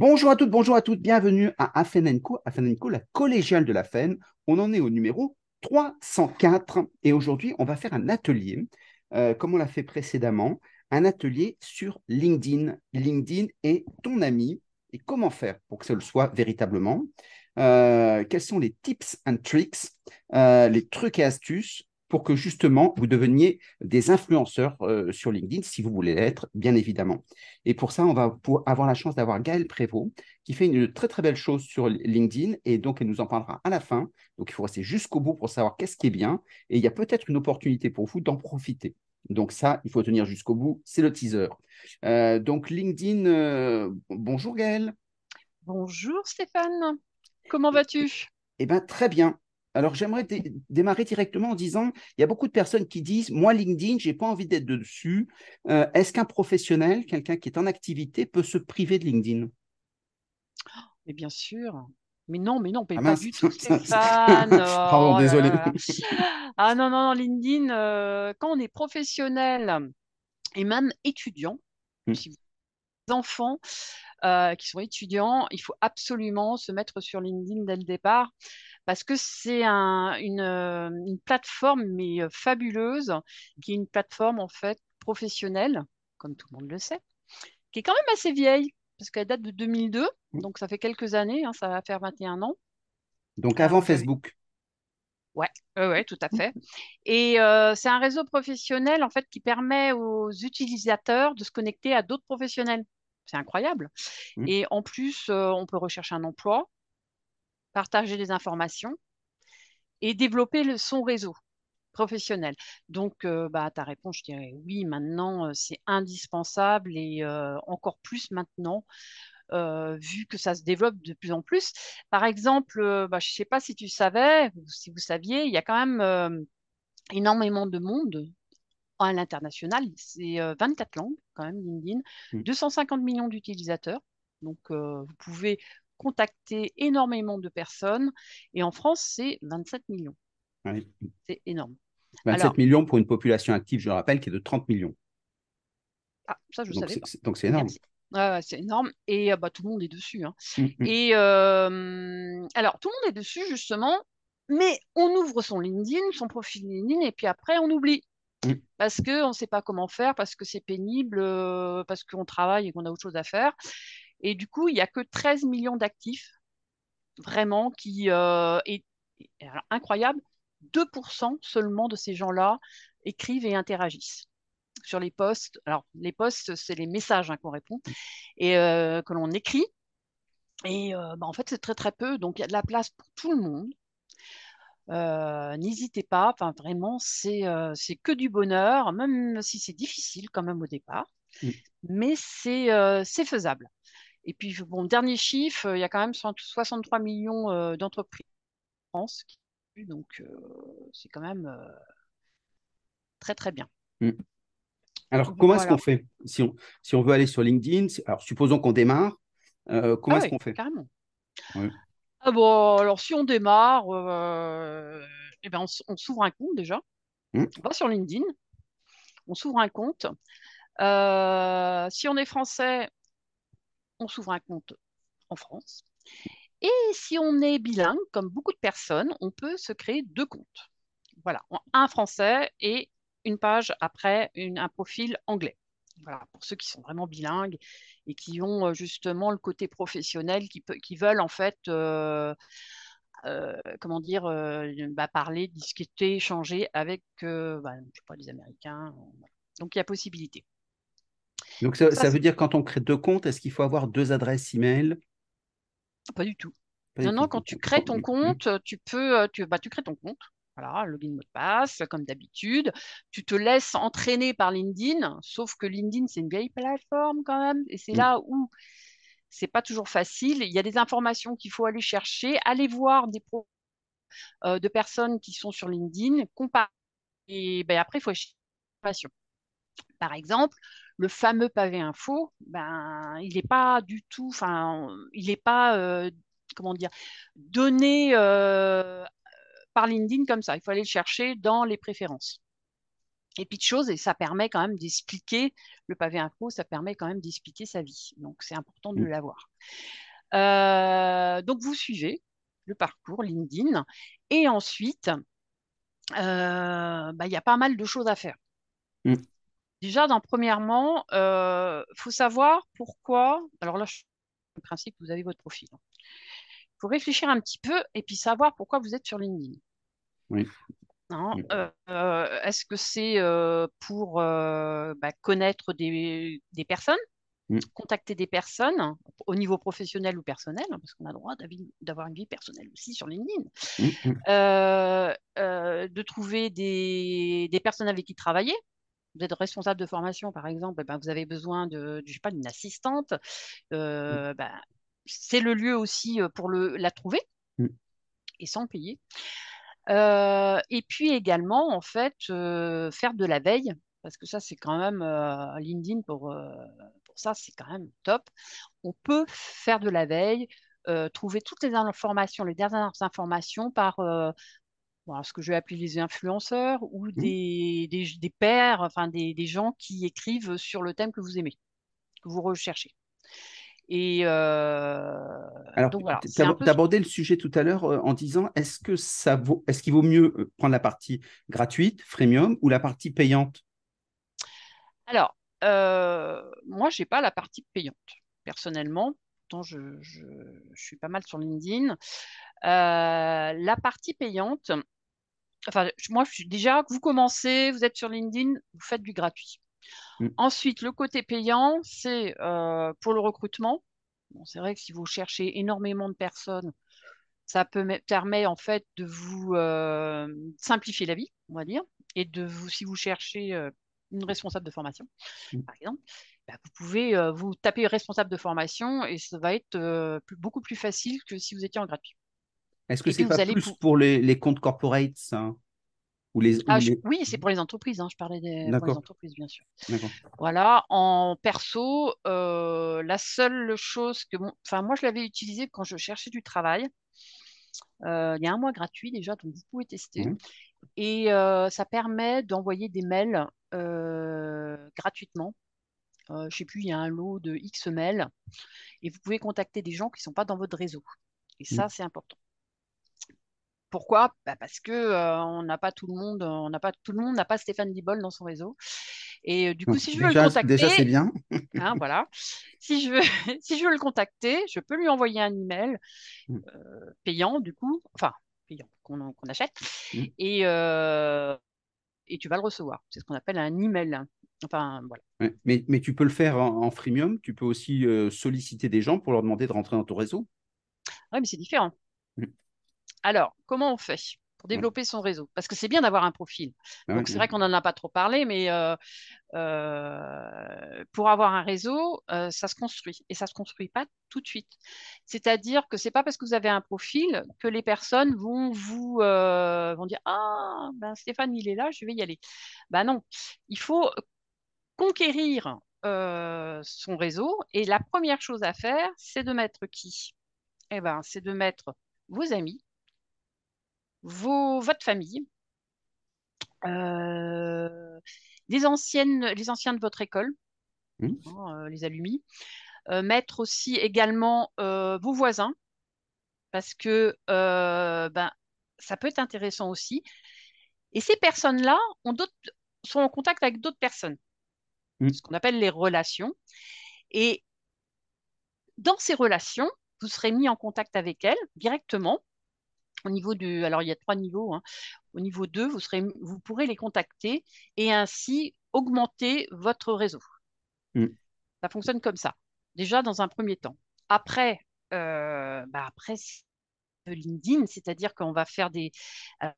Bonjour à toutes, bonjour à toutes, bienvenue à Afenenco, Afenenco, la collégiale de la FEN. On en est au numéro 304 et aujourd'hui, on va faire un atelier, euh, comme on l'a fait précédemment, un atelier sur LinkedIn. LinkedIn est ton ami et comment faire pour que ce le soit véritablement. Euh, quels sont les tips and tricks, euh, les trucs et astuces pour que justement vous deveniez des influenceurs euh, sur LinkedIn, si vous voulez l'être, bien évidemment. Et pour ça, on va avoir la chance d'avoir Gaëlle Prévost, qui fait une très très belle chose sur LinkedIn, et donc elle nous en parlera à la fin. Donc il faut rester jusqu'au bout pour savoir qu'est-ce qui est bien, et il y a peut-être une opportunité pour vous d'en profiter. Donc ça, il faut tenir jusqu'au bout, c'est le teaser. Euh, donc LinkedIn, euh, bonjour Gaëlle. Bonjour Stéphane, comment vas-tu? Eh bien très bien. Alors, j'aimerais démarrer directement en disant, il y a beaucoup de personnes qui disent, moi, LinkedIn, je n'ai pas envie d'être dessus. Euh, est-ce qu'un professionnel, quelqu'un qui est en activité, peut se priver de LinkedIn? Mais bien sûr. Mais non, mais non, ah pas du tout, Stéphane. Pardon, oh désolé. Ah non, non, non, LinkedIn, euh, quand on est professionnel et même étudiant, hmm. si vous enfants euh, qui sont étudiants, il faut absolument se mettre sur LinkedIn dès le départ parce que c'est une, euh, une, plateforme mais euh, fabuleuse, qui est une plateforme en fait professionnelle, comme tout le monde le sait, qui est quand même assez vieille, parce qu'elle date de 2002, mmh. donc ça fait quelques années, hein, ça va faire 21 ans. Donc avant Facebook. Ouais, ouais, tout à fait. Et c'est un réseau professionnel en fait qui permet aux utilisateurs de se connecter à d'autres professionnels. C'est incroyable. Mmh. Et en plus, on peut rechercher un emploi, partager des informations et développer le, son réseau professionnel. Donc, euh, bah, ta réponse, je dirais oui, maintenant, euh, c'est indispensable et euh, encore plus maintenant, vu que ça se développe de plus en plus. Par exemple, bah, je ne sais pas si tu savais, ou si vous saviez, il y a quand même énormément de monde à l'international. C'est 24 langues, quand même, LinkedIn, 250 mmh. millions d'utilisateurs. Donc, vous pouvez contacter énormément de personnes. Et en France, c'est 27 millions. C'est énorme. 27 millions pour une population active, je le rappelle, qui est de 30 millions. Ah, ça, je donc savais Donc, c'est énorme. c'est énorme. Et euh, bah, tout le monde est dessus. Hein. Mmh, mmh. Et euh, alors, tout le monde est dessus, justement. Mais on ouvre son LinkedIn, son profil LinkedIn, et puis après, on oublie. Mmh. Parce qu'on ne sait pas comment faire, parce que c'est pénible, euh, parce qu'on travaille et qu'on a autre chose à faire. Et du coup, il n'y a que 13 millions d'actifs, vraiment, qui euh, est incroyable. 2% seulement de ces gens-là écrivent et interagissent sur les posts. Alors, les posts, c'est les messages hein, qu'on répond et euh, que l'on écrit. Et euh, bah, en fait, c'est très, très peu. Donc, il y a de la place pour tout le monde. N'hésitez pas, enfin vraiment, c'est que du bonheur, même si c'est difficile quand même au départ, mmh. mais c'est faisable. Et puis, bon, dernier chiffre, il y a quand même 63 millions euh, d'entreprises en France. Donc, euh, c'est quand même euh, très, très bien. Mm. Alors, comment est-ce qu'on fait si on, si on veut aller sur LinkedIn Alors, supposons qu'on démarre. comment ah est-ce qu'on fait? Carrément. Ah bon, alors, si on démarre, eh ben, on, s'ouvre un compte déjà. Mm. On va sur LinkedIn. On s'ouvre un compte. si on est français, on s'ouvre un compte en France. Et si on est bilingue, comme beaucoup de personnes, on peut se créer deux comptes. Voilà, un français et une page après un profil anglais. Voilà, pour ceux qui sont vraiment bilingues et qui ont euh, justement le côté professionnel, qui, veulent en fait, euh, euh, comment dire, bah, parler, discuter, échanger avec, bah, sais pas, les Américains. Donc il y a possibilité. Donc ça, veut dire quand on crée deux comptes, est-ce qu'il faut avoir deux adresses email? Pas du tout. non, non, quand tu crées ton compte, tu peux, euh, tu, bah, tu crées ton compte. Voilà, login mot de passe, comme d'habitude. Tu te laisses entraîner par LinkedIn, sauf que LinkedIn, c'est une vieille plateforme quand même. Et c'est mm. là où c'est pas toujours facile. Il y a des informations qu'il faut aller chercher, aller voir des pros euh, de personnes qui sont sur LinkedIn, comparer. Et ben, après, il faut chercher Par exemple, le fameux pavé info, ben, il n'est pas du tout, enfin, il n'est pas, euh, comment dire, donné euh, par LinkedIn comme ça. Il faut aller le chercher dans les préférences. et puis de choses, et ça permet quand même d'expliquer, le pavé info, ça permet quand même d'expliquer sa vie. Donc c'est important de Mm. l'avoir. Euh, donc vous suivez le parcours LinkedIn, et ensuite, bah, il y a pas mal de choses à faire. Mm. Déjà, dans, premièrement, il euh, faut savoir pourquoi. Alors là, je... le principe, vous avez votre profil. Il faut réfléchir un petit peu et puis savoir pourquoi vous êtes sur LinkedIn. Oui. Hein, euh, Est-ce que c'est euh, pour bah, connaître des, des personnes, mm. contacter des personnes au niveau professionnel ou personnel, hein, parce qu'on a le droit d'avoir une vie personnelle aussi sur LinkedIn, mm. de trouver des, des personnes avec qui travailler, vous êtes responsable de formation, par exemple, ben, vous avez besoin de, je sais pas, d'une assistante. Euh, ben, c'est le lieu aussi pour le, la trouver mm. et sans payer. Euh, et puis également, en fait, euh, faire de la veille, parce que ça, c'est quand même euh, LinkedIn pour, pour ça, c'est quand même top. On peut faire de la veille, trouver toutes les informations, les dernières informations par ce que je vais appeler les influenceurs ou Mmh. des, des, des pairs, enfin des, des, gens qui écrivent sur le thème que vous aimez, que vous recherchez. Et euh, alors, voilà, tu le sujet tout à l'heure en disant est-ce que ça vaut, est-ce qu'il vaut mieux prendre la partie gratuite, freemium, ou la partie payante? Alors, euh, moi, j'ai pas la partie payante personnellement. Pourtant, je, je, je, suis pas mal sur LinkedIn. Euh, la partie payante, enfin, moi, je, déjà, vous commencez, vous êtes sur LinkedIn, vous faites du gratuit. Mm. Ensuite, le côté payant, c'est euh, pour le recrutement. Bon, c'est vrai que si vous cherchez énormément de personnes, ça peut permettre en fait de vous euh, simplifier la vie, on va dire, et de vous, si vous cherchez euh, une responsable de formation, mm. par exemple, bah, vous pouvez euh, vous taper responsable de formation et ça va être plus, beaucoup plus facile que si vous étiez en gratuit. Est-ce que c'est pas plus pour, pour les, les, comptes corporates ça ou les, ah, ou je, les... Oui, c'est pour les entreprises. Hein, je parlais des pour les entreprises, bien sûr. Voilà. En perso, euh, la seule chose que, enfin, moi, je l'avais utilisé quand je cherchais du travail. Euh, il y a un mois gratuit déjà, donc vous pouvez tester. Mmh. Et euh, ça permet d'envoyer des mails gratuitement. je ne sais plus, il y a un lot de X mails. Et vous pouvez contacter des gens qui ne sont pas dans votre réseau. Et ça, mmh. c'est important. Pourquoi? Bah Parce que euh, on n'a pas tout le monde, on n'a pas tout le monde n'a pas Stéphane Dibol dans son réseau. Et euh, du coup, Donc, si je déjà, veux le contacter, déjà c'est bien. hein, voilà. Si je veux, si je veux le contacter, je peux lui envoyer un email Mm. euh, payant du coup, enfin payant qu'on qu achète, Mm. et et tu vas le recevoir. C'est ce qu'on appelle un email. Enfin voilà. Ouais. Mais, mais tu peux le faire en, en freemium. Tu peux aussi solliciter des gens pour leur demander de rentrer dans ton réseau. Oui, mais c'est différent. Mm. Alors, comment on fait pour développer son réseau? Parce que c'est bien d'avoir un profil. Ah Donc, c'est vrai qu'on n'en a pas trop parlé, mais euh, euh, pour avoir un réseau, euh, ça se construit. Et ça ne se construit pas tout de suite. C'est-à-dire que ce n'est pas parce que vous avez un profil que les personnes vont vous vont dire Ah, ben Stéphane, il est là, je vais y aller. Ben non, il faut conquérir son réseau. Et la première chose à faire, c'est de mettre qui? Eh ben, c'est de mettre vos amis, vos, votre famille, euh, les, anciennes, les anciens de votre école, Mmh. hein, euh, les alumni, euh, mettre aussi également vos voisins, parce que ben, ça peut être intéressant aussi. Et ces personnes-là ont sont en contact avec d'autres personnes, Mmh. ce qu'on appelle les relations. Et dans ces relations, vous serez mis en contact avec elles directement. Au niveau de, alors il y a trois niveaux. Hein. Au niveau 2, vous, serez, vous pourrez les contacter et ainsi augmenter votre réseau. Mm. Ça fonctionne comme ça. Déjà dans un premier temps. Après, euh, bah après LinkedIn, c'est-à-dire qu'on va faire des. Euh,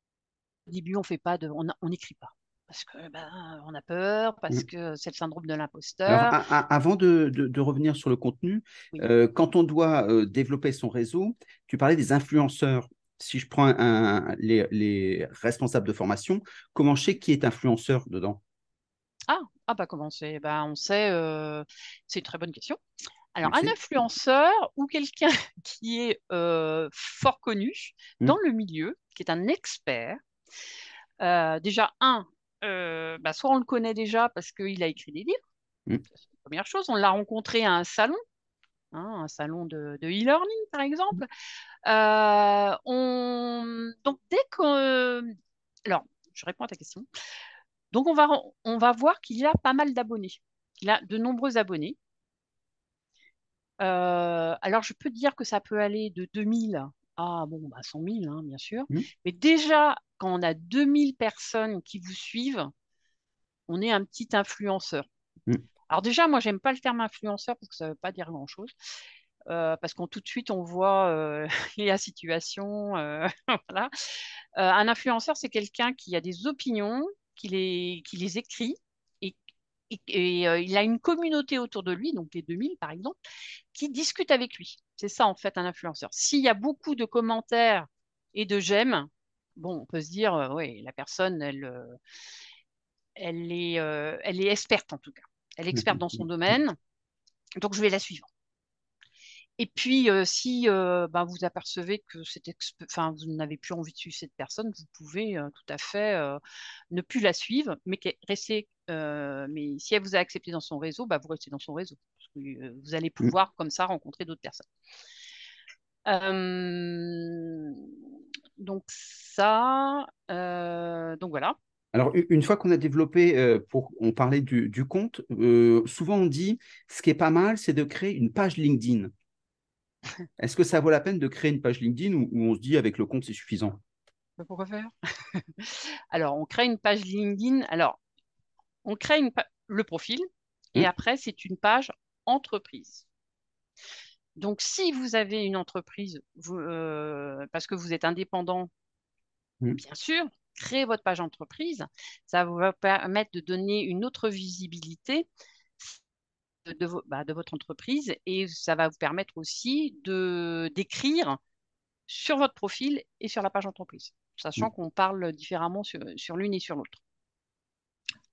au début, on fait pas de, on n'écrit pas parce que ben, on a peur, parce Mm. que c'est le syndrome de l'imposteur. Avant de, de, de, revenir sur le contenu, Oui. euh, quand on doit euh, développer son réseau, tu parlais des influenceurs. Si je prends un, les, les, responsables de formation, comment je sais qui est influenceur dedans? Ah, ah bah comment c'est bah, On sait, euh, c'est une très bonne question. Alors, un influenceur ou quelqu'un qui est euh, fort connu Mm. dans le milieu, qui est un expert, euh, déjà, un, bah, soit on le connaît déjà parce qu'il a écrit des livres, mm. c'est la première chose. On l'a rencontré à un salon, hein, un salon de e-learning par exemple. on... Donc dès que... Alors, je réponds à ta question. Donc on va, on va voir qu'il y a pas mal d'abonnés. Il a de nombreux abonnés. Euh, alors, je peux dire que ça peut aller de 2000 à bon, bah 100 000, hein, bien sûr. Mmh. Mais déjà, quand on a 2000 personnes qui vous suivent, on est un petit influenceur. Mmh. Alors déjà, moi, j'aime pas le terme influenceur parce que ça ne veut pas dire grand-chose. Euh, parce qu'on tout de suite, on voit euh, la situation. voilà. un influenceur, c'est quelqu'un qui a des opinions, qui les, écrit et, euh, il a une communauté autour de lui, donc les 2000 par exemple, qui discutent avec lui. C'est ça en fait un influenceur. S'il y a beaucoup de commentaires et de j'aime, bon, on peut se dire, euh, oui, la personne, euh, elle, est, elle est experte en tout cas. Elle est experte dans son domaine, donc je vais la suivre. Et puis, euh, si euh, ben, vous apercevez que enfin, vous n'avez plus envie de suivre cette personne, vous pouvez euh, tout à fait ne plus la suivre, mais rester. mais si elle vous a accepté dans son réseau, bah, vous restez dans son réseau. vous allez mmh. pouvoir, comme ça, rencontrer d'autres personnes. donc, ça. donc, voilà. Alors, une fois qu'on a développé, pour, on parlait du, du compte, souvent on dit ce qui est pas mal, c'est de créer une page LinkedIn. Est-ce que ça vaut la peine de créer une page LinkedIn ou, on se dit avec le compte c'est suffisant? Pourquoi faire? Alors, on crée une page LinkedIn. Alors, on crée le profil et mmh. après, c'est une page entreprise. Donc, si vous avez une entreprise, euh, parce que vous êtes indépendant, mmh. bien sûr, créez votre page entreprise. Ça va vous permettre de donner une autre visibilité bah, de, votre entreprise et ça va vous permettre aussi de d'écrire sur votre profil et sur la page entreprise, sachant mmh. qu'on parle différemment sur, l'une et sur l'autre.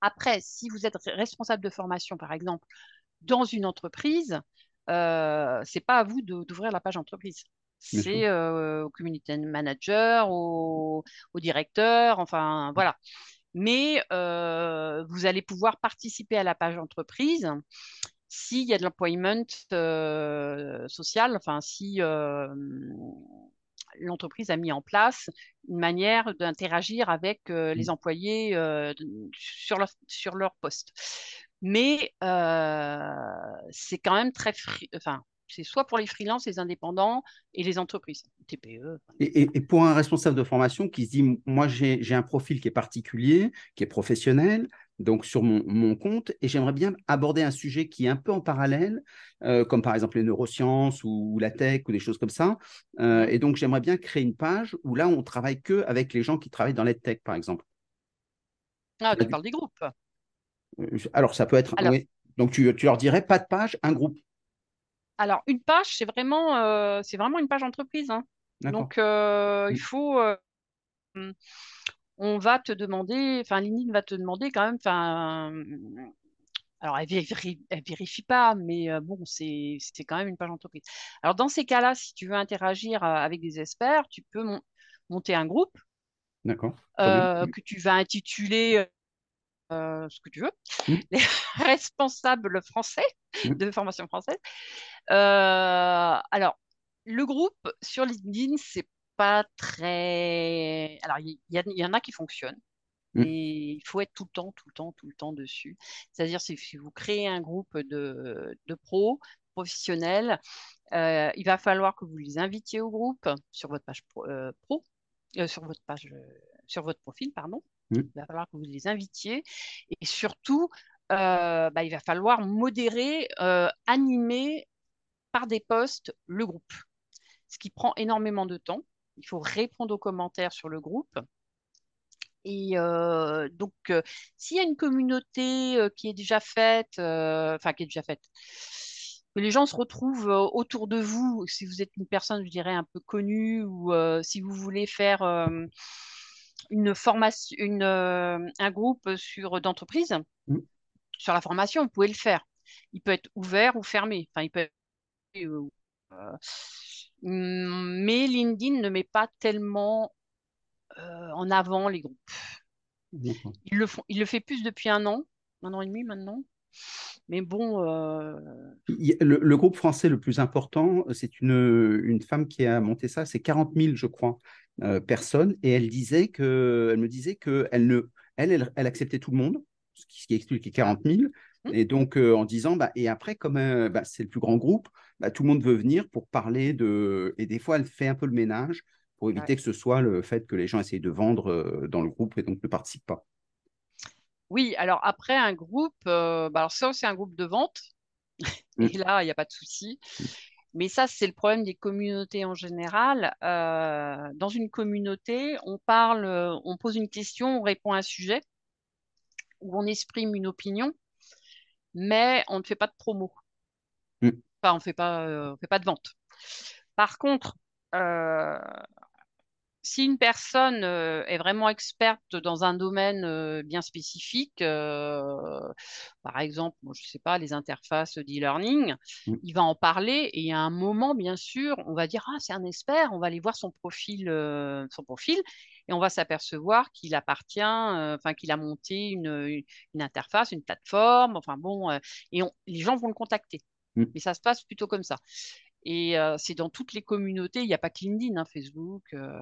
Après, si vous êtes responsable de formation, par exemple, dans une entreprise, euh, c'est pas à vous d'ouvrir la page entreprise. C'est euh, au community manager, au, au, directeur, enfin voilà. Mais euh, vous allez pouvoir participer à la page entreprise s'il y a de l'employment euh, social, enfin si l'entreprise a mis en place une manière d'interagir avec les mmh. employés sur, leur, sur leur poste. Mais c'est quand même très... Enfin, c'est soit pour les freelances, les indépendants et les entreprises, TPE. Et, et, pour un responsable de formation qui se dit, moi j'ai un profil qui est particulier, qui est professionnel, donc sur mon, compte, et j'aimerais bien aborder un sujet qui est un peu en parallèle, euh, comme par exemple les neurosciences ou, la tech ou des choses comme ça. Euh, et donc j'aimerais bien créer une page où là on travaille que avec les gens qui travaillent dans la tech, par exemple. Ah, tu parles des groupes. Euh, alors ça peut être. Donc tu, leur dirais pas de page, un groupe. Alors une page, c'est vraiment, c'est vraiment une page entreprise. Hein. Donc il faut on va te demander, enfin, LinkedIn va te demander quand même, enfin, alors elle vérifie, vérifie pas, mais euh, bon, c'est quand même une page entreprise. Alors dans ces cas-là, si tu veux interagir euh, avec des experts, tu peux monter un groupe. Euh, que tu vas intituler ce que tu veux, mmh. les responsables français mmh. de formation française. Alors, le groupe sur LinkedIn, c'est pas très. Alors, il y, en a qui fonctionnent. Mmh. Et il faut être tout le temps, tout le temps, tout le temps dessus. C'est-à-dire, si vous créez un groupe de, de pros, professionnels, euh, il va falloir que vous les invitiez au groupe sur votre page pro, euh, euh, sur votre page, sur votre profil, pardon. Mmh. Il va falloir que vous les invitiez. Et surtout, bah, il va falloir modérer, animer par des posts le groupe. Ce qui prend énormément de temps il faut répondre aux commentaires sur le groupe. Et euh, donc, euh, s'il y a une communauté euh, qui est déjà faite, enfin qui est déjà faite, que les gens se retrouvent autour de vous, si vous êtes une personne, je dirais, un peu connue, ou si vous voulez faire une formation, une, un groupe sur d'entreprise, mmh. sur la formation, vous pouvez le faire. Il peut être ouvert ou fermé. Enfin, il peut être, mais LinkedIn ne met pas tellement euh, en avant les groupes. Il le, font, il le fait plus depuis un an, un an et demi maintenant. Mais bon. Euh, le, groupe français le plus important, c'est une, une femme qui a monté ça, c'est 40 000, je crois, euh, personnes. Et elle, disait que, elle me disait qu'elle ne, elle, elle, acceptait tout le monde, ce qui, ce explique les 40 000. Mmh. Et donc, euh, en disant, bah, et après, comme bah, c'est le plus grand groupe, bah, tout le monde veut venir pour parler de. Et des fois, elle fait un peu le ménage pour éviter que ce soit le fait que les gens essayent de vendre dans le groupe et donc ne participent pas. Oui, alors après, un groupe, euh, bah alors ça, c'est un groupe de vente. Mmh. Et là, il n'y a pas de souci. Mmh. Mais ça, c'est le problème des communautés en général. Euh, dans une communauté, on parle, on pose une question, on répond à un sujet, ou on exprime une opinion, mais on ne fait pas de promo. Enfin, on ne fait pas, euh, fait pas de vente. Par contre, si une personne euh, est vraiment experte dans un domaine euh, bien spécifique, euh, par exemple, je ne sais pas, les interfaces d'e-learning, mmh. il va en parler et à un moment, bien sûr, on va dire ah c'est un expert, on va aller voir son profil, son profil et on va s'apercevoir qu'il appartient, enfin qu'il a monté une, interface, une plateforme, enfin bon, et les gens vont le contacter. Mmh. Mais ça se passe plutôt comme ça. Et euh, c'est dans toutes les communautés. Il n'y a pas que LinkedIn, hein, Facebook. Euh.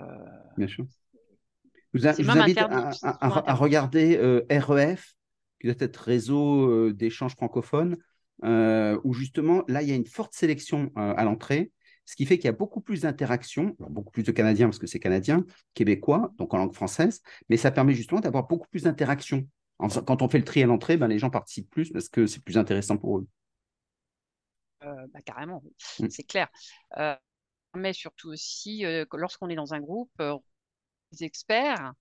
Bien sûr. Je vous, invite à, regarder REF, euh, qui doit être réseau d'échanges francophones, où justement, là, il y a une forte sélection à l'entrée, ce qui fait qu'il y a beaucoup plus d'interactions, beaucoup plus de Canadiens, parce que c'est canadien, québécois, donc en langue française, mais ça permet justement d'avoir beaucoup plus d'interactions. Quand on fait le tri à l'entrée, ben, les gens participent plus parce que c'est plus intéressant pour eux. Euh, bah, carrément, mmh. c'est clair. Euh, mais surtout aussi, euh, lorsqu'on est dans un groupe, les experts,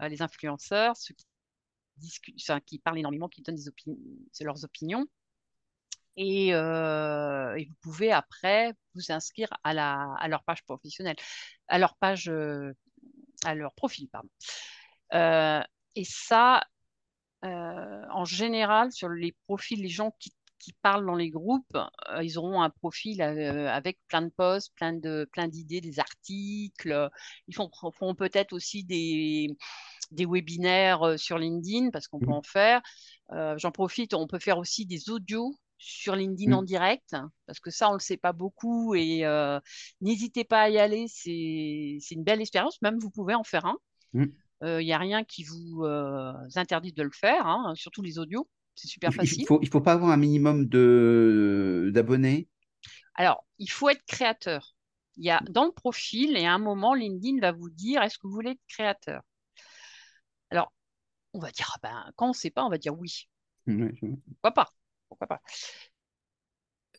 les influenceurs, ceux qui, discutent, qui parlent énormément, qui donnent des leurs opinions, et, vous pouvez après vous inscrire à, la, à leur page professionnelle, à leur page, à leur profil, pardon. et ça, en général, sur les profils, les gens qui qui parlent dans les groupes, euh, ils auront un profil euh, avec plein de posts, plein de plein d'idées, des articles. Ils font, font peut-être aussi des, des webinaires euh, sur LinkedIn parce qu'on peut mmh. en faire. J'en profite, on peut faire aussi des audios sur LinkedIn en mmh. direct, parce que ça, on ne le sait pas beaucoup et n'hésitez pas à y aller, c'est une belle expérience, même vous pouvez en faire un. Il mmh. n'y a rien qui vous interdit de le faire, hein, surtout les audios. C'est super facile. Il faut, il faut pas avoir un minimum d'abonnés? Alors, il faut être créateur. Il y a dans le profil et à un moment, LinkedIn va vous dire est-ce que vous voulez être créateur? Alors, on va dire ah ben, quand on ne sait pas, on va dire oui. Pourquoi pas? Pourquoi pas?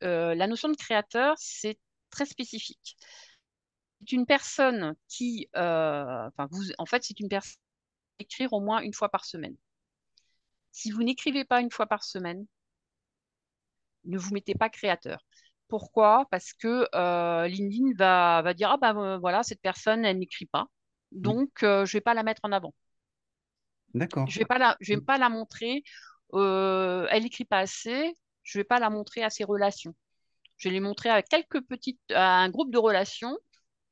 Euh, La notion de créateur, c'est très spécifique. C'est une personne qui, euh, enfin, vous, en fait, c'est une personne qui écrire au moins une fois par semaine. Si vous n'écrivez pas une fois par semaine, ne vous mettez pas créateur. Pourquoi? Parce que euh, LinkedIn va, va, dire ah ben voilà cette personne elle n'écrit pas, mmh. donc euh, je vais pas la mettre en avant. D'accord. Je vais pas la, je vais pas la montrer. Euh, elle n'écrit pas assez. Je vais pas la montrer à ses relations. Je vais les montrer à quelques petites, à un groupe de relations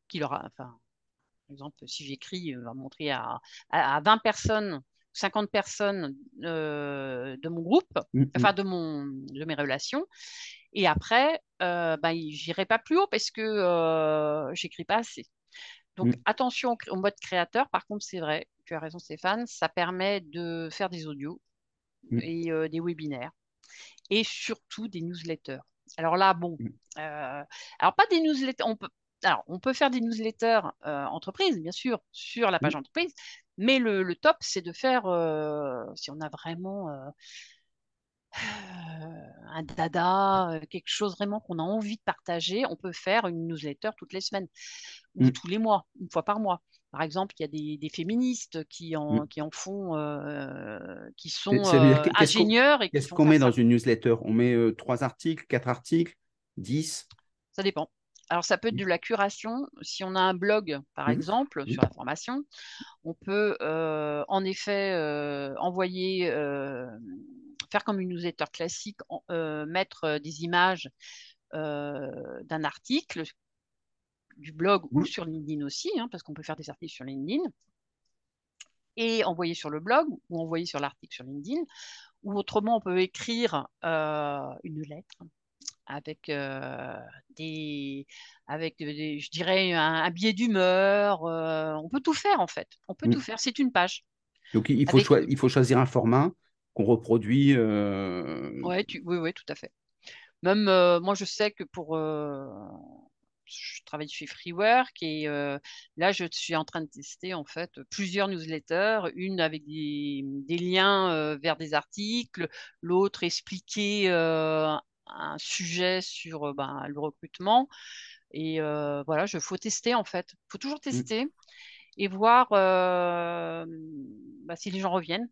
qui leur, enfin, par exemple, si j'écris, on va montrer à, à 20 personnes 50 personnes euh, de mon groupe, mm, mm. enfin de, mon, de mes relations. Et après, euh, ben, j'irai pas plus haut parce que euh, j'écris pas assez. Donc mm. attention au mode créateur. Par contre, c'est vrai, tu as raison Stéphane, ça permet de faire des audios et euh, des webinaires et surtout des newsletters. Alors là, bon, alors pas des newsletters, on peut, alors, on peut faire des newsletters entreprises, bien sûr, sur la page entreprise, mais le, top, c'est de faire, euh, si on a vraiment euh, un dada, euh, quelque chose vraiment qu'on a envie de partager, on peut faire une newsletter toutes les semaines ou mmh. tous les mois, une fois par mois. Par exemple, il y a des, féministes qui en, mmh. qui en font, qui sont ingénieurs. Qu'est-ce qu'on met dans une newsletter? On met trois articles, quatre articles, dix? Ça dépend. Alors, ça peut être mmh. de la curation. Si on a un blog, par mmh. exemple, mmh. sur la formation, on peut euh, en effet euh, envoyer, euh, faire comme une newsletter classique, mettre des images d'un article, du blog ou sur LinkedIn aussi, hein, parce qu'on peut faire des articles sur LinkedIn. et envoyer sur le blog ou envoyer sur l'article sur LinkedIn. Ou autrement, on peut écrire une lettre avec des, avec je dirais un, billet d'humeur. on peut tout faire en fait. On peut tout faire. C'est une page. Donc il faut, il faut choisir un format qu'on reproduit. Ouais, tu... oui, oui, tout à fait. Même moi, je sais que pour je travaille chez Freework et là, je suis en train de tester en fait plusieurs newsletters, une avec des, liens vers des articles, l'autre expliquer un sujet sur ben, le recrutement. Et voilà, il faut tester en fait. Il faut toujours mmh. tester et voir bah, si les gens reviennent.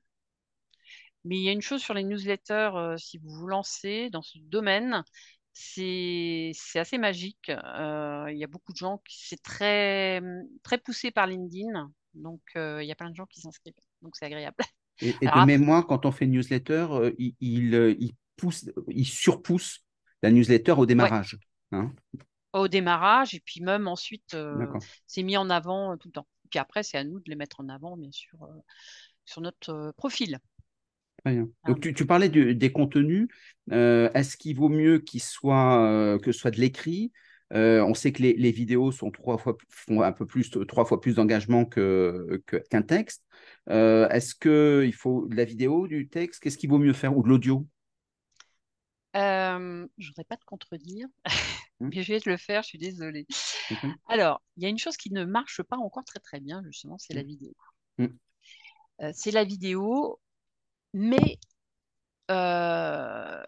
Mais il y a une chose sur les newsletters, si vous vous lancez dans ce domaine, c'est assez magique. il y a beaucoup de gens qui c'est très, très poussé par LinkedIn. Donc, il y a plein de gens qui s'inscrivent. Donc, c'est agréable. Et, de mémoire, quand on fait une newsletter, il, il, pousse, il surpousse la newsletter au démarrage. Hein au démarrage, et puis même ensuite, c'est mis en avant tout le temps. Et puis après, c'est à nous de les mettre en avant, bien sûr, sur notre profil. Donc, ah. tu, parlais des contenus. Euh, est-ce qu'il vaut mieux qu'il soit, euh, que ce soit de l'écrit? Euh, On sait que les, vidéos sont trois fois, font un peu plus, trois fois plus d'engagement qu'un que, qu'un texte. Est-ce qu'il faut de la vidéo, du texte? Qu'est-ce qu'il vaut mieux faire? Ou de l'audio? Je ne voudrais pas te contredire, mmh. mais je vais te le faire, je suis désolée. Alors, il y a une chose qui ne marche pas encore très très bien, justement, c'est la mmh. vidéo. Mmh. c'est la vidéo mais euh,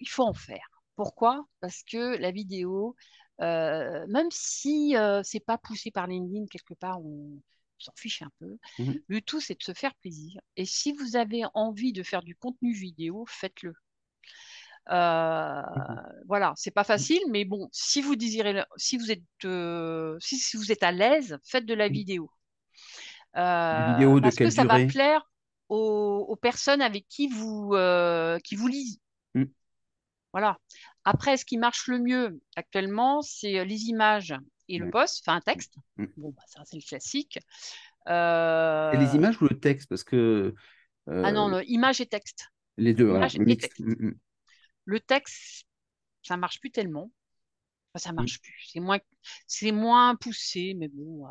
il faut en faire. Pourquoi? Parce que la vidéo, euh, même si euh, c'est pas poussé par LinkedIn quelque part, on s'en fiche un peu. Mmh le tout, c'est de se faire plaisir. Et si vous avez envie de faire du contenu vidéo, faites-le. Euh, mmh voilà, c'est pas facile, mais bon, si vous désirez, si vous êtes, si, si, vous êtes à l'aise, faites de la mmh. vidéo. vidéo de parce que ça va plaire aux, personnes avec qui vous, euh, qui vous lisent. Mm. Voilà. Après, ce qui marche le mieux actuellement, c'est euh, les images et le post, enfin un texte. Mm. Bon, bah, ça, c'est le classique. Euh... Et les images ou le texte? Parce que. Euh, ah non, le, image et texte. Les deux, image et texte. Mm, le texte, ça marche plus tellement. Enfin, ça marche plus. C'est moins, c'est moins poussé, mais bon.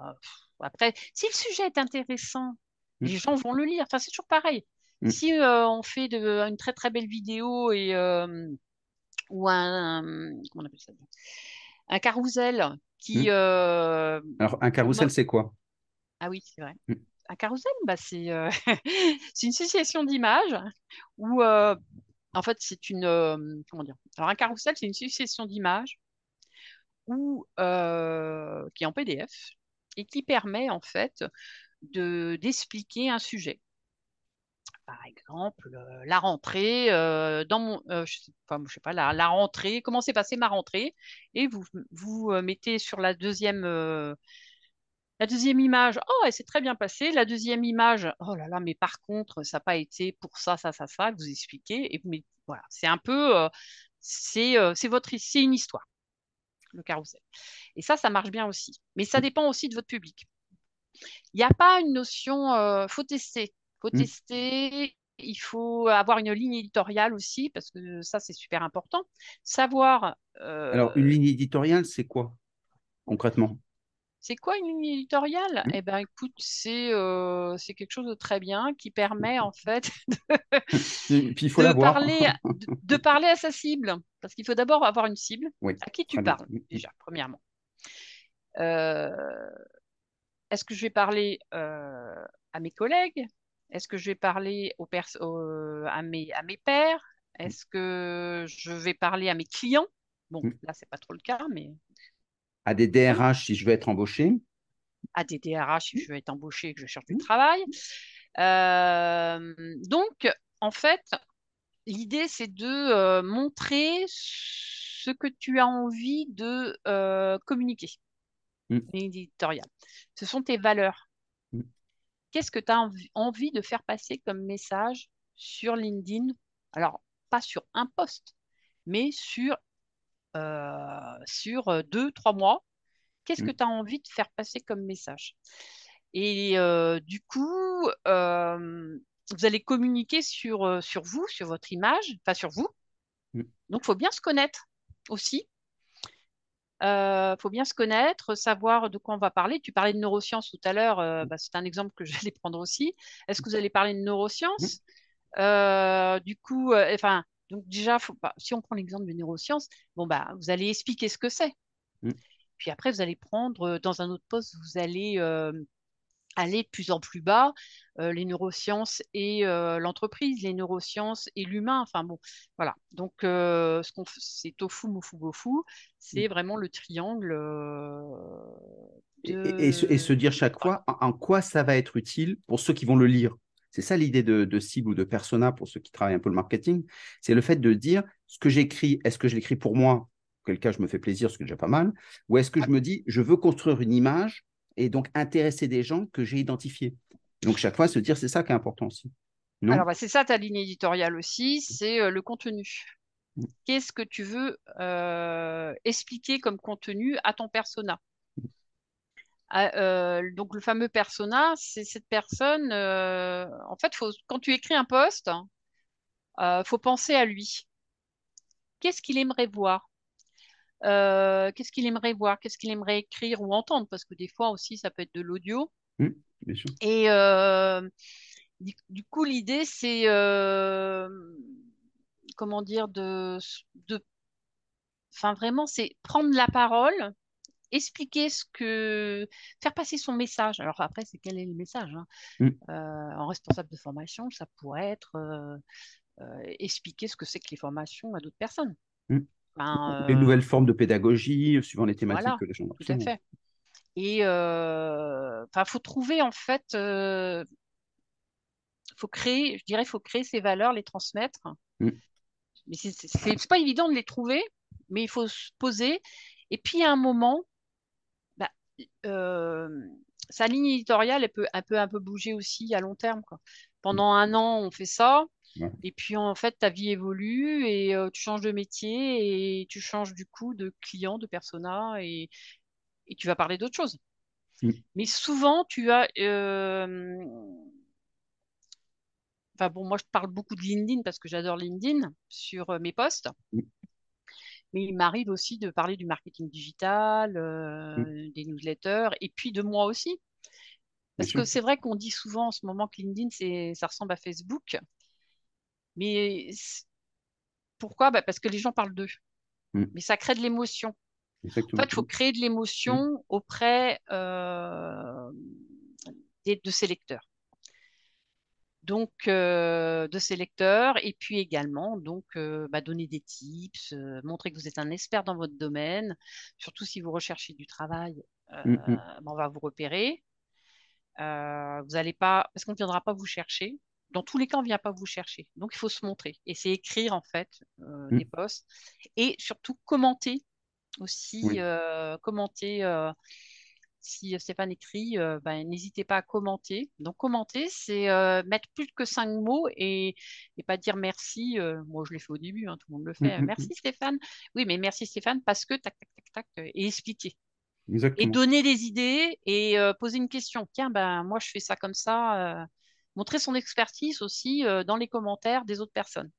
après, si le sujet est intéressant, Mmh. les gens vont le lire. Enfin, c'est toujours pareil. Mmh. Si euh, on fait de, une très très belle vidéo et euh, ou un, comment on appelle ça? Un carrousel qui. Mmh. Euh, Alors un carrousel, c'est quoi? Ah oui, c'est vrai. Un carrousel, bah, c'est c'est une succession d'images où en fait c'est une comment dire Alors un carrousel, c'est une succession d'images ou qui est en PDF et qui permet en fait de d'expliquer un sujet. Par exemple, euh, la rentrée, euh, dans mon, euh, je, sais, sais pas, la, la rentrée, comment s'est passée ma rentrée, et vous vous mettez sur la deuxième la deuxième image, oh, elle s'est très bien passée. La deuxième image, oh là là, mais par contre, ça n'a pas été pour ça, ça, ça, ça. Vous expliquez. Et mais, voilà, c'est un peu, c'est c'est votre, c'est une histoire, le carrousel. Et ça, ça marche bien aussi. Mais ça dépend aussi de votre public. Il n'y a pas une notion, euh, faut tester, faut mm. tester. Il faut avoir une ligne éditoriale aussi, parce que ça, c'est super important. Savoir. Euh, Alors, une ligne éditoriale, c'est quoi, concrètement? C'est quoi une ligne éditoriale? Mm. Eh bien, écoute, c'est euh, c'est quelque chose de très bien qui permet en fait de, parler, de, parler à sa cible. Parce qu'il faut d'abord avoir une cible à qui tu parles, déjà, premièrement. Euh, est-ce que je vais parler euh, à mes collègues? Est-ce que je vais parler aux à, mes, à mes pairs? Est-ce que je vais parler à mes clients? Bon, mm. là, c'est pas trop le cas, mais. À des DRH si je veux être embauché À des DRH si je veux être embauché et que je cherche du travail. Euh, donc, en fait, l'idée, c'est de euh, montrer ce que tu as envie de communiquer. Mm. éditorial. Ce sont tes valeurs. Mm. Qu'est-ce que tu as envie de faire passer comme message sur LinkedIn? Alors, pas sur un post, mais sur, euh, sur deux, trois mois. Qu'est-ce que mm. tu as envie de faire passer comme message? Et du coup, vous allez communiquer sur, sur vous, sur votre image, enfin sur vous. Mm. Donc, il faut bien se connaître aussi. Il euh, faut bien se connaître, savoir de quoi on va parler. Tu parlais de neurosciences tout à l'heure, euh, bah, c'est un exemple que j'allais prendre aussi. Est-ce que vous allez parler de neurosciences? Euh, Du coup, enfin, donc déjà, faut pas, si on prend l'exemple de neurosciences, bon bah, vous allez expliquer ce que c'est. Mm. Puis après, vous allez prendre dans un autre poste, vous allez aller de plus en plus bas, euh, les neurosciences et euh, l'entreprise, les neurosciences et l'humain. Enfin bon, voilà. Donc, euh, ce qu'on c'est tofu, mofu, gofu, c'est mm. vraiment le triangle. Et, se, dire chaque fois en, quoi ça va être utile pour ceux qui vont le lire. C'est ça l'idée de, cible ou de persona pour ceux qui travaillent un peu le marketing. C'est le fait de dire ce que j'écris, est-ce que je l'écris pour moi? Quel cas je me fais plaisir, ce qui est déjà pas mal. Ou est-ce que je me dis, je veux construire une image et donc intéresser des gens que j'ai identifiés. Donc chaque fois, se dire, c'est ça qui est important aussi. Non? Alors, bah, c'est ça ta ligne éditoriale aussi, c'est euh, le contenu. Mm. Qu'est-ce que tu veux euh, expliquer comme contenu à ton persona? Ah, euh, donc le fameux persona, c'est cette personne. en fait, faut, quand tu écris un post, il faut penser à lui. Qu'est-ce qu'il aimerait voir? Euh, qu'est-ce qu'il aimerait voir, qu'est-ce qu'il aimerait écrire ou entendre, parce que des fois aussi, ça peut être de l'audio. Mmh, Et euh, du, coup, l'idée, c'est, euh, comment dire, de, de, enfin vraiment, c'est prendre la parole, expliquer ce que, faire passer son message. Alors après, c'est quel est le message hein mmh. En responsable de formation, ça pourrait être expliquer ce que c'est que les formations à d'autres personnes. Mmh. Ben, les nouvelles formes de pédagogie, euh, suivant les thématiques que les gens Tout à fait. Et il euh, faut trouver en fait, euh, faut créer, je dirais, faut créer ces valeurs, les transmettre. Mm. Mais c'est pas évident de les trouver, mais il faut se poser. Et puis à un moment, bah, sa ligne éditoriale, elle peut un peu, un peu bouger aussi à long terme. Quoi. Pendant un an, on fait ça. Et puis en fait, ta vie évolue et euh, tu changes de métier et tu changes du coup de client, de persona et, et tu vas parler d'autre chose. Mm. Mais souvent, tu as. Euh, enfin bon, moi je parle beaucoup de LinkedIn parce que j'adore LinkedIn sur euh, mes posts. Mm. Mais il m'arrive aussi de parler du marketing digital, mm. des newsletters et puis de moi aussi. Parce que c'est vrai qu'on dit souvent en ce moment que LinkedIn, ça ressemble à Facebook. Mais pourquoi? Bah, Parce que les gens parlent d'eux. Mm. Mais ça crée de l'émotion. En fait, il faut créer de l'émotion mm. auprès euh, de ces lecteurs. Donc, euh, de ces lecteurs, et puis également, donc, euh, bah, donner des tips, montrer que vous êtes un expert dans votre domaine, surtout si vous recherchez du travail, mm, bah, on va vous repérer. vous n'allez pas, parce qu'on ne viendra pas vous chercher, dans tous les cas, on ne vient pas vous chercher. Donc, il faut se montrer. Et c'est écrire, en fait, euh, mm. des posts. Et surtout, commenter aussi. Euh, commenter. Euh, si Stéphane écrit, ben, n'hésitez pas à commenter. Donc, commenter, c'est mettre plus que cinq mots et, pas dire merci. moi, je l'ai fait au début, hein, tout le monde le fait. Mm, mm, merci Stéphane. Oui, mais merci Stéphane parce que tac, tac, tac, tac, et expliquer. Et donner des idées et poser une question. Tiens, ben, moi, je fais ça comme ça montrer son expertise aussi euh, dans les commentaires des autres personnes,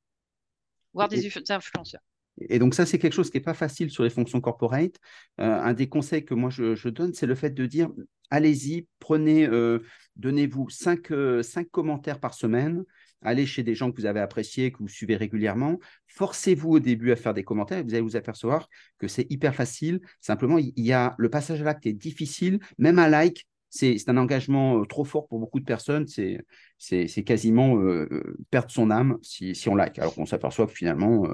voire des, influenceurs. Et donc ça, c'est quelque chose qui n'est pas facile sur les fonctions corporate. Euh, un des conseils que moi je, donne, c'est le fait de dire, allez-y, prenez, euh, donnez-vous cinq, cinq, commentaires par semaine, allez chez des gens que vous avez appréciés, que vous suivez régulièrement, forcez-vous au début à faire des commentaires et vous allez vous apercevoir que c'est hyper facile. Simplement, il y a le passage à l'acte est difficile, même un like, c'est un engagement euh, trop fort pour beaucoup de personnes. C'est quasiment euh, euh, perdre son âme si, on like. Alors qu'on s'aperçoit que finalement,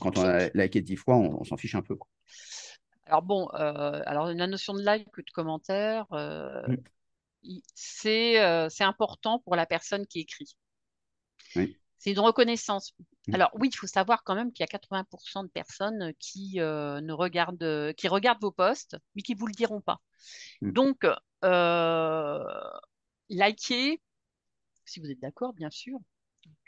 quand on a liké dix fois, on, s'en fiche un peu. Alors bon, alors la notion de like ou de commentaire, mm. c'est important pour la personne qui écrit. C'est une reconnaissance. Alors oui, il faut savoir quand même qu'il y a 80% de personnes qui ne regardent, qui regardent vos posts, mais qui ne vous le diront pas. Donc, likez, si vous êtes d'accord, bien sûr.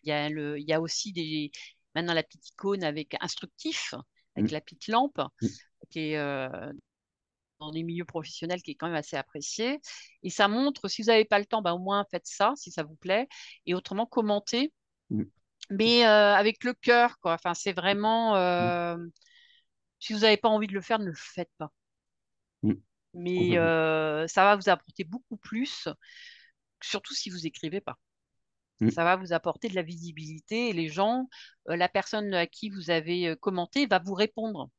Il y, a le, il y a aussi des, maintenant la petite icône avec instructif, avec mm. la petite lampe, mm. qui est euh, dans des milieux professionnels qui est quand même assez apprécié. Et ça montre, si vous n'avez pas le temps, ben, au moins faites ça, si ça vous plaît. Et autrement, commentez. Mm. Mais euh, avec le cœur, quoi. Enfin, c'est vraiment. Euh, si vous n'avez pas envie de le faire, ne le faites pas. Mais euh, ça va vous apporter beaucoup plus, surtout si vous écrivez pas. Mm. Ça va vous apporter de la visibilité et les gens, la personne à qui vous avez commenté va vous répondre.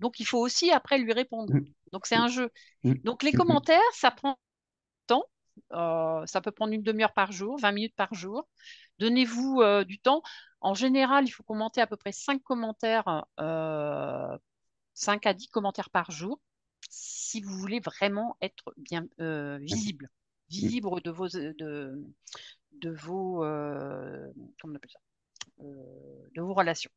Donc, il faut aussi après lui répondre. Mm. Donc, c'est un jeu. Mm. Donc, les commentaires, ça prend temps. Euh, ça peut prendre une demi-heure par jour, 20 minutes par jour. Donnez-vous euh, du temps. En général, il faut commenter à peu près 5 commentaires, 5 euh, à 10 commentaires par jour, si vous voulez vraiment être bien visible, visible de vos, de, de vos, comment on appelle ça, de vos relations.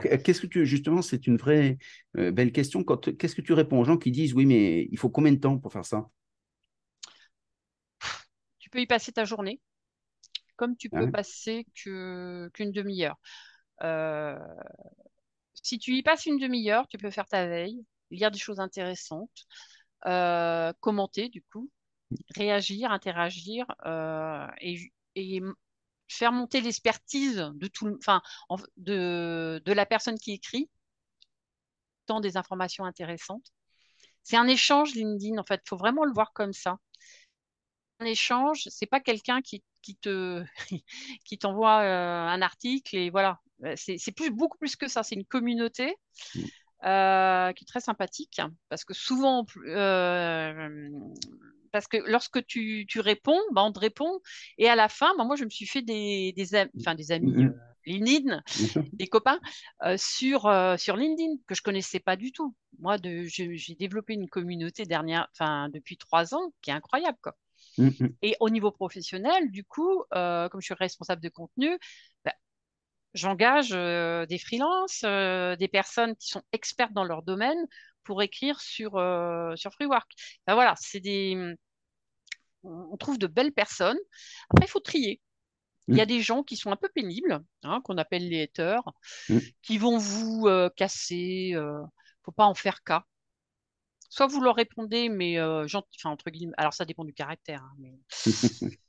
Qu'est-ce que tu justement, c'est une vraie euh, belle question. Qu'est-ce que tu réponds aux gens qui disent oui, mais il faut combien de temps pour faire ça? Tu peux y passer ta journée, comme tu peux passer qu'une demi-heure. Euh, si tu y passes une demi-heure, tu peux faire ta veille, lire des choses intéressantes, euh, commenter du coup, réagir, interagir et, et faire monter l'expertise de tout, enfin, de, la personne qui écrit, tant des informations intéressantes. C'est un échange LinkedIn, en fait. Faut vraiment le voir comme ça. Un échange, c'est pas quelqu'un qui, te qui t'envoie euh, un article et voilà. Euh, c'est plus beaucoup plus que ça. C'est une communauté. Euh, qui est très sympathique parce que souvent parce que lorsque tu, réponds, bah, on te répond. Et à la fin, bah, moi, je me suis fait des, des, enfin, des amis mm-hmm. euh, LinkedIn, des copains euh, sur, euh, sur LinkedIn que je connaissais pas du tout. Moi, j'ai développé une communauté dernière, depuis trois ans qui est incroyable. Quoi. Mm-hmm. Et au niveau professionnel, du coup, comme je suis responsable de contenu, bah, j'engage des freelances, des personnes qui sont expertes dans leur domaine pour écrire sur, euh, sur Freework. Ben voilà, c'est des... On trouve de belles personnes. Après, il faut trier. Il y a mm. des gens qui sont un peu pénibles, hein, qu'on appelle les haters, mm. qui vont vous euh, casser. Euh, faut pas en faire cas. Soit vous leur répondez, mais euh, enfin, entre guillemets, alors ça dépend du caractère, hein, mais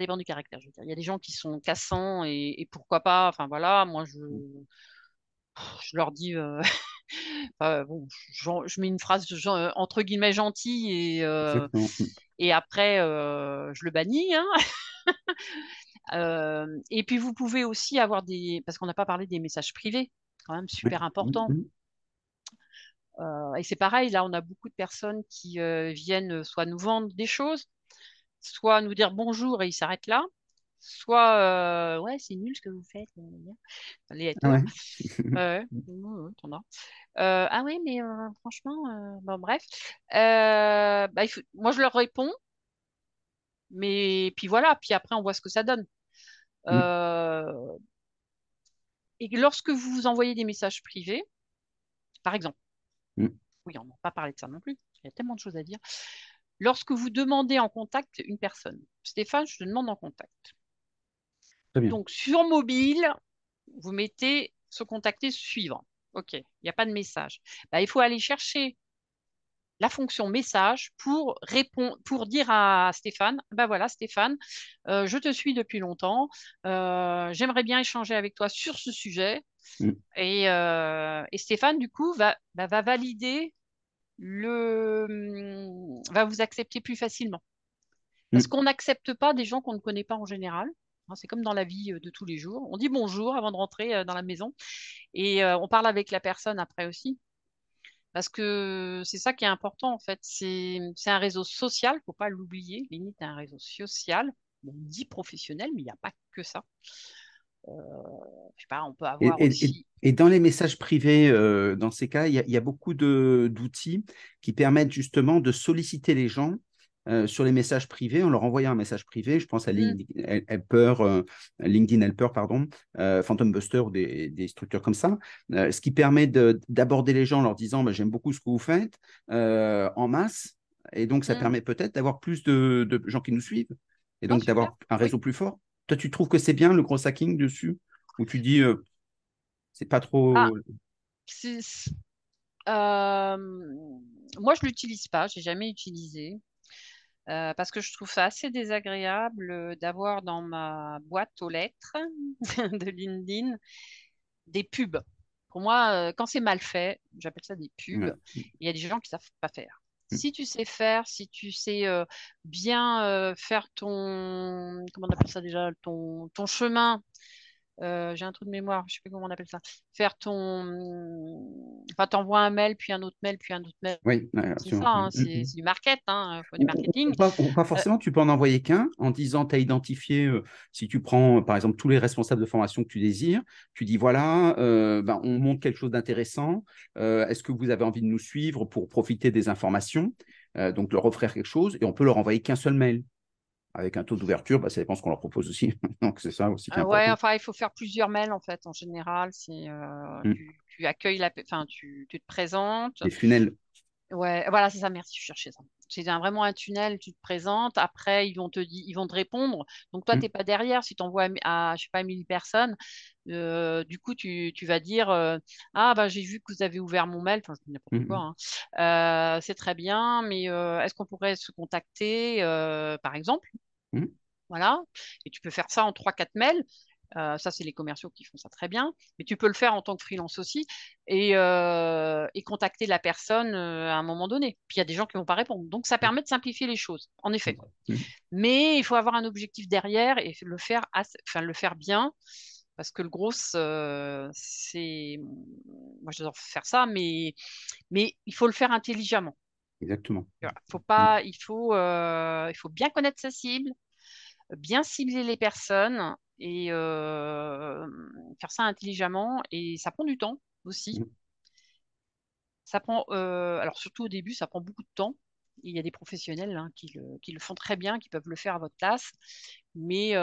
dépend du caractère. Je veux dire. Il y a des gens qui sont cassants et, et pourquoi pas. Enfin voilà, moi je, je leur dis, euh, bon, je mets une phrase euh, entre guillemets gentille et, euh, et après je le bannis. Hein. et puis vous pouvez aussi avoir des, parce qu'on n'a pas parlé des messages privés, quand même super important. et c'est pareil, là on a beaucoup de personnes qui viennent soit nous vendre des choses, soit nous dire bonjour et ils s'arrêtent là soit euh, ouais c'est nul ce que vous faites les ah ouais. euh, ah ouais mais euh, franchement bon bref. Bah, moi je leur réponds. Mais puis voilà puis après on voit ce que ça donne. Mm. et lorsque vous vous envoyez des messages privés par exemple. Mm. oui on n'a pas parlé de ça non plus il y a tellement de choses à dire lorsque vous demandez en contact une personne Stéphane je te demande en contact donc, sur mobile, vous mettez se contacter suivant. OK, il n'y a pas de message. Bah, il faut aller chercher la fonction message pour répondre, pour dire à Stéphane, ben voilà Stéphane, euh, je te suis depuis longtemps, euh, j'aimerais bien échanger avec toi sur ce sujet. Mm. Euh, et, Stéphane, du coup, va, bah, va valider le, mm, va vous accepter plus facilement. Parce mm. qu'on n'accepte pas des gens qu'on ne connaît pas en général. Hein, c'est comme dans la vie euh, de tous les jours. On dit bonjour avant de rentrer euh, dans la maison et euh, on parle avec la personne après aussi. Parce que c'est ça qui est important en fait. C'est un réseau social, il ne faut pas l'oublier. Limite, un réseau social, on dit professionnel, mais il n'y a pas que ça. Je sais pas, on peut avoir et, aussi... et, dans les messages privés, dans ces cas, il y, y, a beaucoup d'outils qui permettent justement de solliciter les gens euh, sur les messages privés, on leur envoyait un message privé, je pense à mm. LinkedIn Helper, euh, LinkedIn Helper, pardon, euh, Phantom Buster ou des, structures comme ça, ce qui permet d'aborder les gens en leur disant bah, j'aime beaucoup ce que vous faites en masse, et donc ça mm. permet peut-être d'avoir plus de, gens qui nous suivent, et donc d'avoir un réseau plus fort. Toi, tu trouves que c'est bien le gros hacking dessus, ou tu dis c'est pas trop. Ah, Euh, moi, je l'utilise pas, j'ai jamais utilisé. Euh, parce que je trouve ça assez désagréable d'avoir dans ma boîte aux lettres de LinkedIn des pubs. Pour moi, euh, quand c'est mal fait, j'appelle ça des pubs. Il y a des gens qui savent pas faire. Mm. Si tu sais faire, si tu sais bien faire ton, comment on appelle ça déjà, ton, ton chemin euh, j'ai un trou de mémoire, je ne sais plus comment on appelle ça. Faire ton. Enfin, t'envoies un mail, puis un autre mail, puis un autre mail. Oui, c'est ça, hein, mm, mm, c'est du market, hein, du marketing. Pas, pas, forcément, tu peux en envoyer qu'un en disant tu as identifié, euh, si tu prends par exemple tous les responsables de formation que tu désires, tu dis voilà, euh, ben, on montre quelque chose d'intéressant. Est-ce que vous avez envie de nous suivre pour profiter des informations Donc leur offrir quelque chose et on peut leur envoyer qu'un seul mail avec un taux d'ouverture, bah, ça dépend ce qu'on leur propose aussi. Donc c'est ça aussi. Qui ouais, enfin il faut faire plusieurs mails en fait en général. Si euh, mm. tu, accueilles la, enfin tu, tu, te présentes. Les funnels. Ouais, voilà c'est ça. Merci, je cherchais ça. C'est vraiment un tunnel, tu te présentes. Après ils vont te dire, ils vont te répondre. Donc toi tu mm. t'es pas derrière. Si tu envoies à, je sais pas 1000 personnes, euh, du coup tu, tu vas dire euh, ah bah j'ai vu que vous avez ouvert mon mail. Enfin n'importe quoi. Hein. c'est très bien, mais est-ce qu'on pourrait se contacter par exemple? Mmh. Voilà. Et tu peux faire ça en 3-4 mails. Euh, ça, c'est les commerciaux qui font ça très bien. Mais tu peux le faire en tant que freelance aussi et, euh, contacter la personne euh, à un moment donné. Puis il y a des gens qui ne vont pas répondre. Donc, ça permet de simplifier les choses, en effet. Mmh. Mais il faut avoir un objectif derrière et le faire, enfin, le faire bien. Parce que le gros, c'est. Moi, j'adore faire ça, mais... mais il faut le faire intelligemment. Exactement. Faut pas, il, faut, il faut bien connaître sa cible, bien cibler les personnes et faire ça intelligemment. Et ça prend du temps aussi. Mmh. Ça prend, alors surtout au début, ça prend beaucoup de temps. Il y a des professionnels hein, qui, le, qui, le, font très bien, qui peuvent le faire à votre place. Mais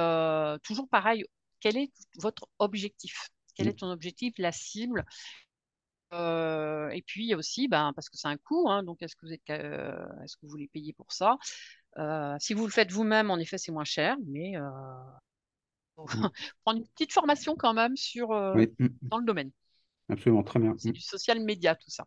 toujours pareil, quel est votre objectif? Quel mmh. est ton objectif, la cible? Euh, et puis aussi, ben, parce que c'est un coût, hein, donc est-ce que vous êtes, euh, est-ce que vous voulez payer pour ça? Si vous le faites vous-même, en effet, c'est moins cher, mais. prendre une petite formation quand même sur mmh, mmh. dans le domaine. Absolument, très bien. C'est du social media tout ça.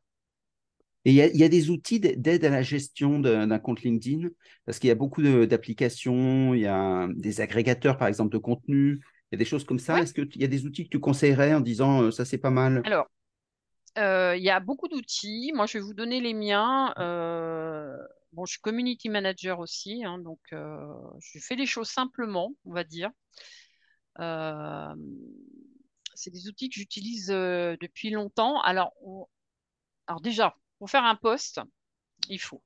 Et il y, y, a des outils d'aide à la gestion d'un compte LinkedIn, parce qu'il y a beaucoup d'applications, il y a des agrégateurs, par exemple, de contenu, il y a des choses comme ça. Est-ce qu'il y a des outils que tu conseillerais en disant ça, c'est pas mal? Alors, euh, il y a beaucoup d'outils. Moi, je vais vous donner les miens. Euh, bon, je suis community manager aussi, hein, donc euh, je fais les choses simplement, on va dire. C'est des outils que j'utilise depuis longtemps. Alors, Alors déjà, pour faire un post, il faut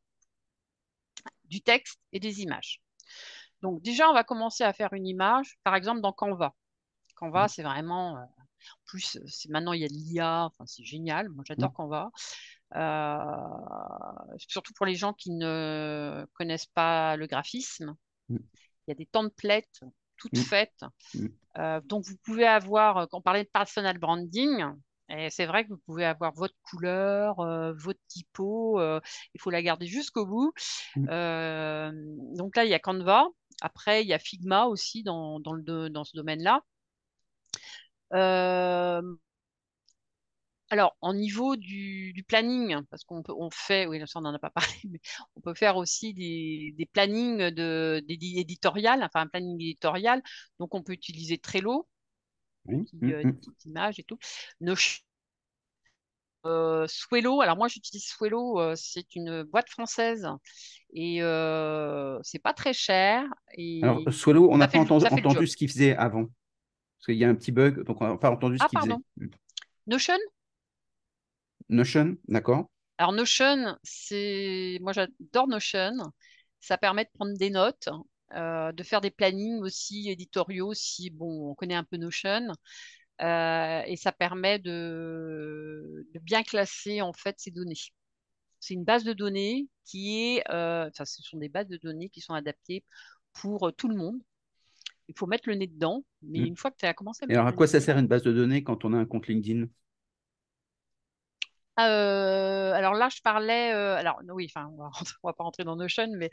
du texte et des images. Donc déjà, on va commencer à faire une image, par exemple dans Canva. Canva, mmh. c'est vraiment en plus, c'est maintenant il y a de l'IA, enfin, c'est génial. Moi, j'adore mmh. Canva. Euh, surtout pour les gens qui ne connaissent pas le graphisme. Mmh. Il y a des templates toutes mmh. faites. Euh, donc, vous pouvez avoir, quand on parlait de personal branding, et c'est vrai que vous pouvez avoir votre couleur, euh, votre typo, il faut la garder jusqu'au bout. donc là, il y a Canva. Après, il y a Figma aussi dans, dans, le, dans ce domaine-là. Euh, alors, au niveau du, planning, parce qu'on on fait, oui, ça on n'en a pas parlé, mais on peut faire aussi des, plannings de, éditorial, enfin un planning éditorial. Donc, on peut utiliser Trello, oui. qui, euh, images et tout. Euh, Swello, alors moi j'utilise Swello, c'est une boîte française et c'est pas très cher. Et alors Swello, on n'a pas entendu, entendu ce qu'il faisait avant. Parce qu'il y a un petit bug, donc on n'a pas entendu ce ah, qu'il faisait. Hmm. Notion? Notion, d'accord. Alors Notion, c'est moi j'adore Notion. Ça permet de prendre des notes, euh, de faire des plannings aussi éditoriaux si bon on connaît un peu Notion. Euh, et ça permet de, bien classer en fait ces données. C'est une base de données qui est, euh, enfin ce sont des bases de données qui sont adaptées pour tout le monde il faut mettre le nez dedans. Mais mm. une fois que tu as commencé à Et alors, à quoi ça sert une base de données quand on a un compte LinkedIn? Euh, alors là, je parlais. Euh, alors oui, enfin, on va, va pas rentrer dans Notion, mais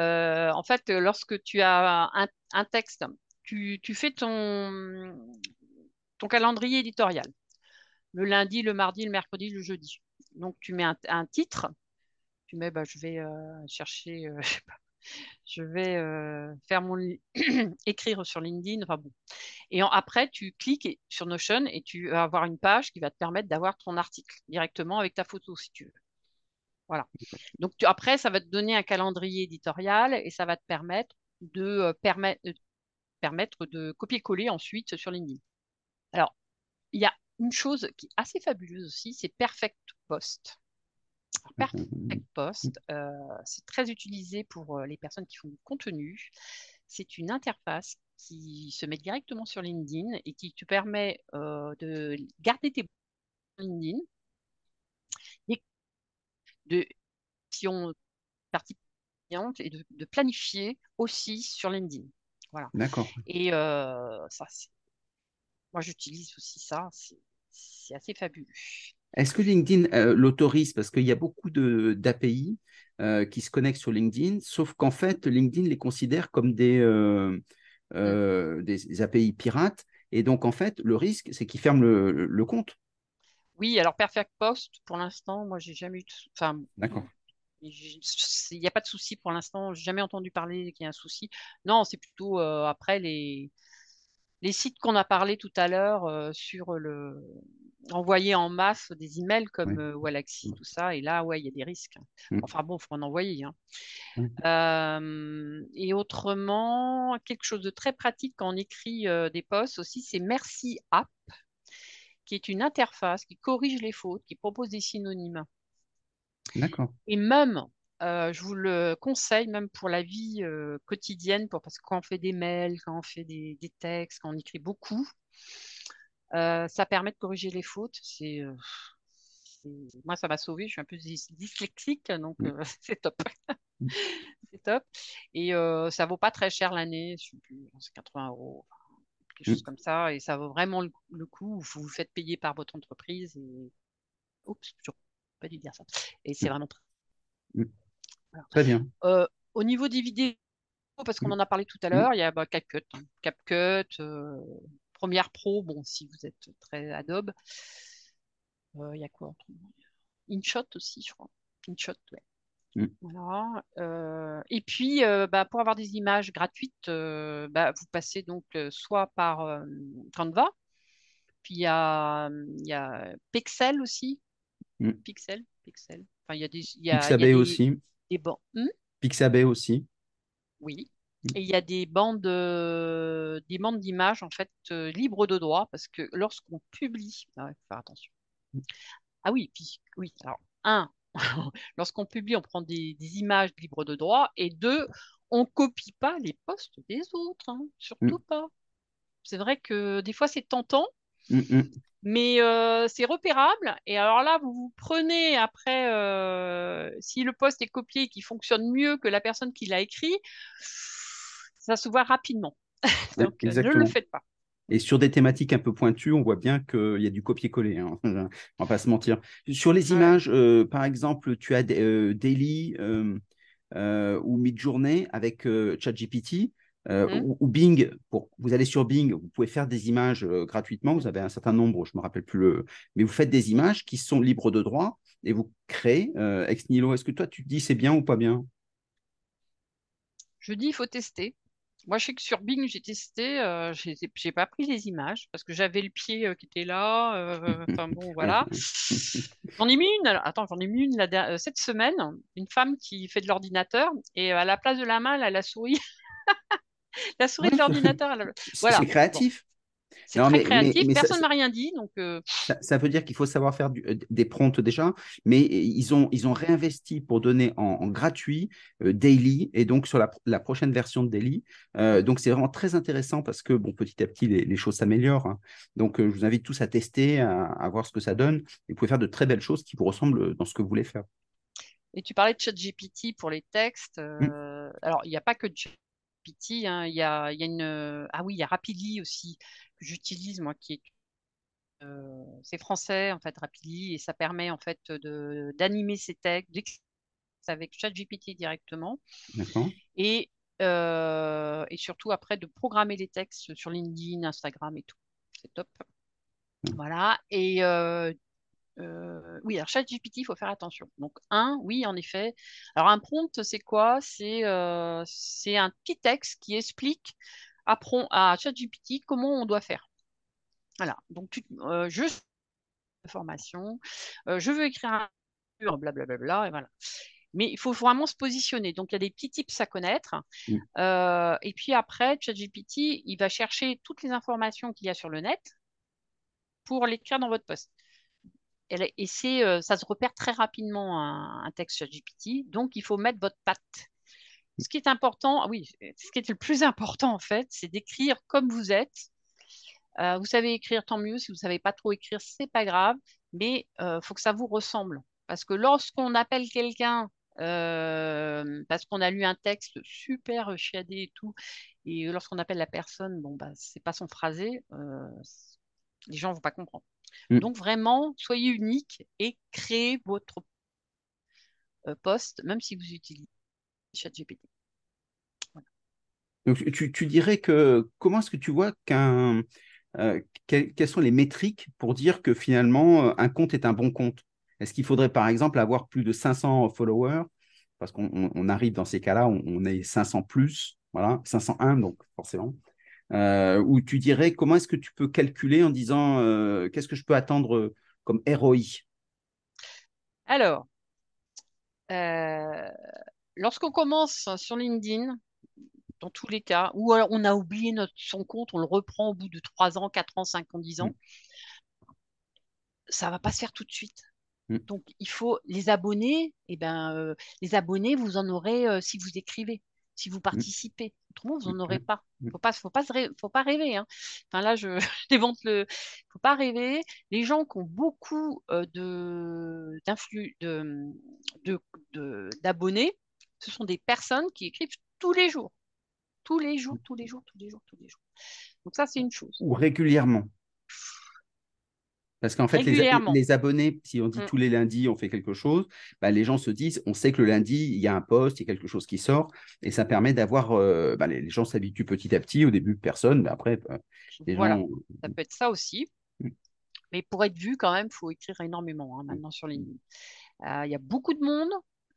euh, en fait, lorsque tu as un, texte, tu, fais ton, calendrier éditorial. Le lundi, le mardi, le mercredi, le jeudi. Donc, tu mets un, titre. Tu mets, bah, je vais chercher, je sais pas, je vais faire mon écrire sur LinkedIn. Et après, tu cliques sur Notion et tu vas avoir une page qui va te permettre d'avoir ton article directement avec ta photo, si tu veux. Voilà. Donc après, ça va te donner un calendrier éditorial et ça va te permettre de permettre, permettre de copier-coller ensuite sur LinkedIn. Alors, il y a une chose qui est assez fabuleuse aussi, c'est Perfect Post. Perfect Post, euh, c'est très utilisé pour euh, les personnes qui font du contenu. C'est une interface qui se met directement sur LinkedIn et qui te permet euh, de garder tes LinkedIn, de partie et de, de, planifier aussi sur LinkedIn. Voilà. D'accord. Et ça, moi, j'utilise aussi ça. C'est assez fabuleux. Est-ce que LinkedIn euh, l'autorise? Parce qu'il y a beaucoup d'API euh, qui se connectent sur LinkedIn, sauf qu'en fait, LinkedIn les considère comme des, euh, des, API pirates. Et donc, en fait, le risque, c'est qu'ils ferment le, compte. Oui, alors Perfect Post, pour l'instant, moi, j'ai jamais eu. Enfin, D'accord. Il n'y a pas de souci pour l'instant. J'ai jamais entendu parler qu'il y a un souci. Non, c'est plutôt après les, les sites qu'on a parlé tout à l'heure sur le envoyer en masse des emails comme euh, Walaxy, tout ça. Et là, ouais, il y a des risques. Mm. Enfin bon, il faut en envoyer. Hein. Euh, et autrement, quelque chose de très pratique quand on écrit euh, des posts aussi, c'est Merci App, qui est une interface qui corrige les fautes, qui propose des synonymes. D'accord. Et même, je vous le conseille, même pour la vie quotidienne, pour, parce que quand on fait des mails, quand on fait des, des textes, quand on écrit beaucoup, euh, ça permet de corriger les fautes. C'est, euh, moi, ça m'a sauvé. Je suis un peu dyslexique, donc euh, c'est top. C'est top. Et ça vaut pas très cher l'année. C'est 80 euros, quelque chose mm. comme ça. Et ça vaut vraiment le, coup. Vous vous faites payer par votre entreprise. Et... Oups, je pas dû dire ça. Et c'est vraiment très bien. au niveau des vidéos, parce qu'on en a parlé tout à l'heure, il y a bah, CapCut, hein. CapCut, Première Pro, bon, si vous êtes très Adobe. Euh, il y a quoi InShot aussi, je crois. InShot, ouais. Mm. Voilà. Euh, et puis, euh, bah, pour avoir des images gratuites, bah, vous passez donc soit par Canva, puis il y a, y a Pixel aussi. Mm. Pixel, Pixel. Enfin, il y a des. Y a, Pixabay y a des, aussi. Des hmm? Pixabay aussi. Oui. Et il y a des bandes, euh, des bandes d'images en fait euh, libres de droit parce que lorsqu'on publie, ah faut faire attention. Ah oui, puis oui. Alors un, lorsqu'on publie, on prend des, images libres de droit et deux, on copie pas les posts des autres, hein, surtout mm. pas. C'est vrai que des fois c'est tentant, mm, mm. mais euh, c'est repérable. Et alors là, vous vous prenez après, si le post est copié et qui fonctionne mieux que la personne qui l'a écrit ça se voit rapidement. Donc, euh, ne le faites pas. Et sur des thématiques un peu pointues, on voit bien qu'il y a du copier-coller. Hein. on ne va pas se mentir. Sur les images, euh, par exemple, tu as euh, Daily ou Midjourney avec ChatGPT. Mhm. ou, Bing, pour, vous allez sur Bing, vous pouvez faire des images gratuitement, vous avez un certain nombre, je ne me rappelle plus le, mais vous faites des images qui sont libres de droit et vous créez ex nihilo. Est-ce que toi tu te dis c'est bien ou pas bien? Je dis il faut tester. Moi, je sais que sur Bing, j'ai testé, euh, j'ai pas pris les images parce que j'avais le pied euh, qui était là. Euh, enfin bon, voilà. J'en ai mis une, attends, j'en ai mis une cette semaine, une femme qui fait de l'ordinateur et à la place de la main, elle a la souris. la souris de l'ordinateur. Voilà. C'est créatif. C'est très créatif, personne ne m'a rien dit. Donc, euh, ça, veut dire qu'il faut savoir faire euh, des prompts déjà, mais ils ont, ils ont réinvesti pour donner en, gratuit euh, Daily et donc sur la, prochaine version de Daily. donc, c'est vraiment très intéressant parce que bon, petit à petit, les, choses s'améliorent. Hein. Donc, je vous invite tous à tester, à, voir ce que ça donne. vous pouvez faire de très belles choses qui vous ressemblent dans ce que vous voulez faire. Et tu parlais de ChatGPT pour les textes. Mmh. Alors, il n'y a pas que Hein. il y, a, y a une. Ah oui, il y a Rapidly aussi j'utilise, moi, qui est euh, c'est français en fait Rapidly et ça permet en fait de d'animer ces textes avec ChatGPT directement et euh, et surtout après de programmer les textes sur LinkedIn, Instagram et tout. C'est top. Voilà et euh, euh, oui, alors ChatGPT, il faut faire attention. Donc, un, oui, en effet. Alors, un prompt, c'est quoi? C'est euh, un petit texte qui explique à, à ChatGPT comment on doit faire. Voilà. Donc, tu, euh, je formation, je veux écrire un blablabla, bla, et voilà. Mais il faut vraiment se positionner. Donc, il y a des petits tips à connaître. Mm. et puis après, ChatGPT, il va chercher toutes les informations qu'il y a sur le net pour l'écrire dans votre poste et c'est, euh, ça se repère très rapidement un, texte texte GPT. Donc, il faut mettre votre patte. Ce qui est important, oui, ce qui est le plus important en fait, c'est d'écrire comme vous êtes. Euh, vous savez écrire, tant mieux. Si vous ne savez pas trop écrire, c'est pas grave. Mais il euh, faut que ça vous ressemble. Parce que lorsqu'on appelle quelqu'un parce qu'on a lu un texte super chiadé et tout, et lorsqu'on appelle la personne, bon bah c'est pas son phrasé, les gens vont pas comprendre. Mm. Donc vraiment, soyez unique et créez votre euh, poste, même si vous utilisez ChatGPT. Donc tu, dirais que comment est-ce que tu vois qu'un euh, quelles sont les métriques pour dire que finalement euh, un compte est un bon compte? Est-ce qu'il faudrait par exemple avoir plus de 500 followers? Parce qu'on arrive dans ces cas-là, on, on, est 500 plus, voilà, 501 donc forcément. Euh, où tu dirais comment est-ce que tu peux calculer en disant euh, qu'est-ce que je peux attendre euh, comme ROI Alors, lorsqu'on commence sur LinkedIn, dans tous les cas, ou alors on a oublié notre, son compte, on le reprend au bout de 3 ans, 4 ans, 5 ans, 10 ans, mm. ça ne va pas se faire tout de suite. Mm. Donc, il faut les abonnés, et eh ben, les abonnés, vous en aurez si vous écrivez si vous mmh. participez. Autrement, vous n'en aurez pas. Il ne faut pas, faut pas, faut pas rêver. Hein. Enfin, là, je, démonte le. Il ne faut pas rêver. Les gens qui ont beaucoup euh, de, de, d'abonnés, ce sont des personnes qui écrivent tous les jours. Tous les jours, tous les jours, tous les jours, tous les jours. Donc ça, c'est une chose. Ou régulièrement. Parce qu'en fait, les, abonnés, si on dit mm. tous les lundis, on fait quelque chose, bah, les gens se disent, on sait que le lundi, il y a un poste, il y a quelque chose qui sort, et ça permet d'avoir, euh, bah, les, gens s'habituent petit à petit, au début, personne, mais après, bah, les voilà. Ça peut être ça aussi. Mm. Mais pour être vu, quand même, il faut écrire énormément hein, mm. maintenant sur LinkedIn. Euh, il y a beaucoup de monde,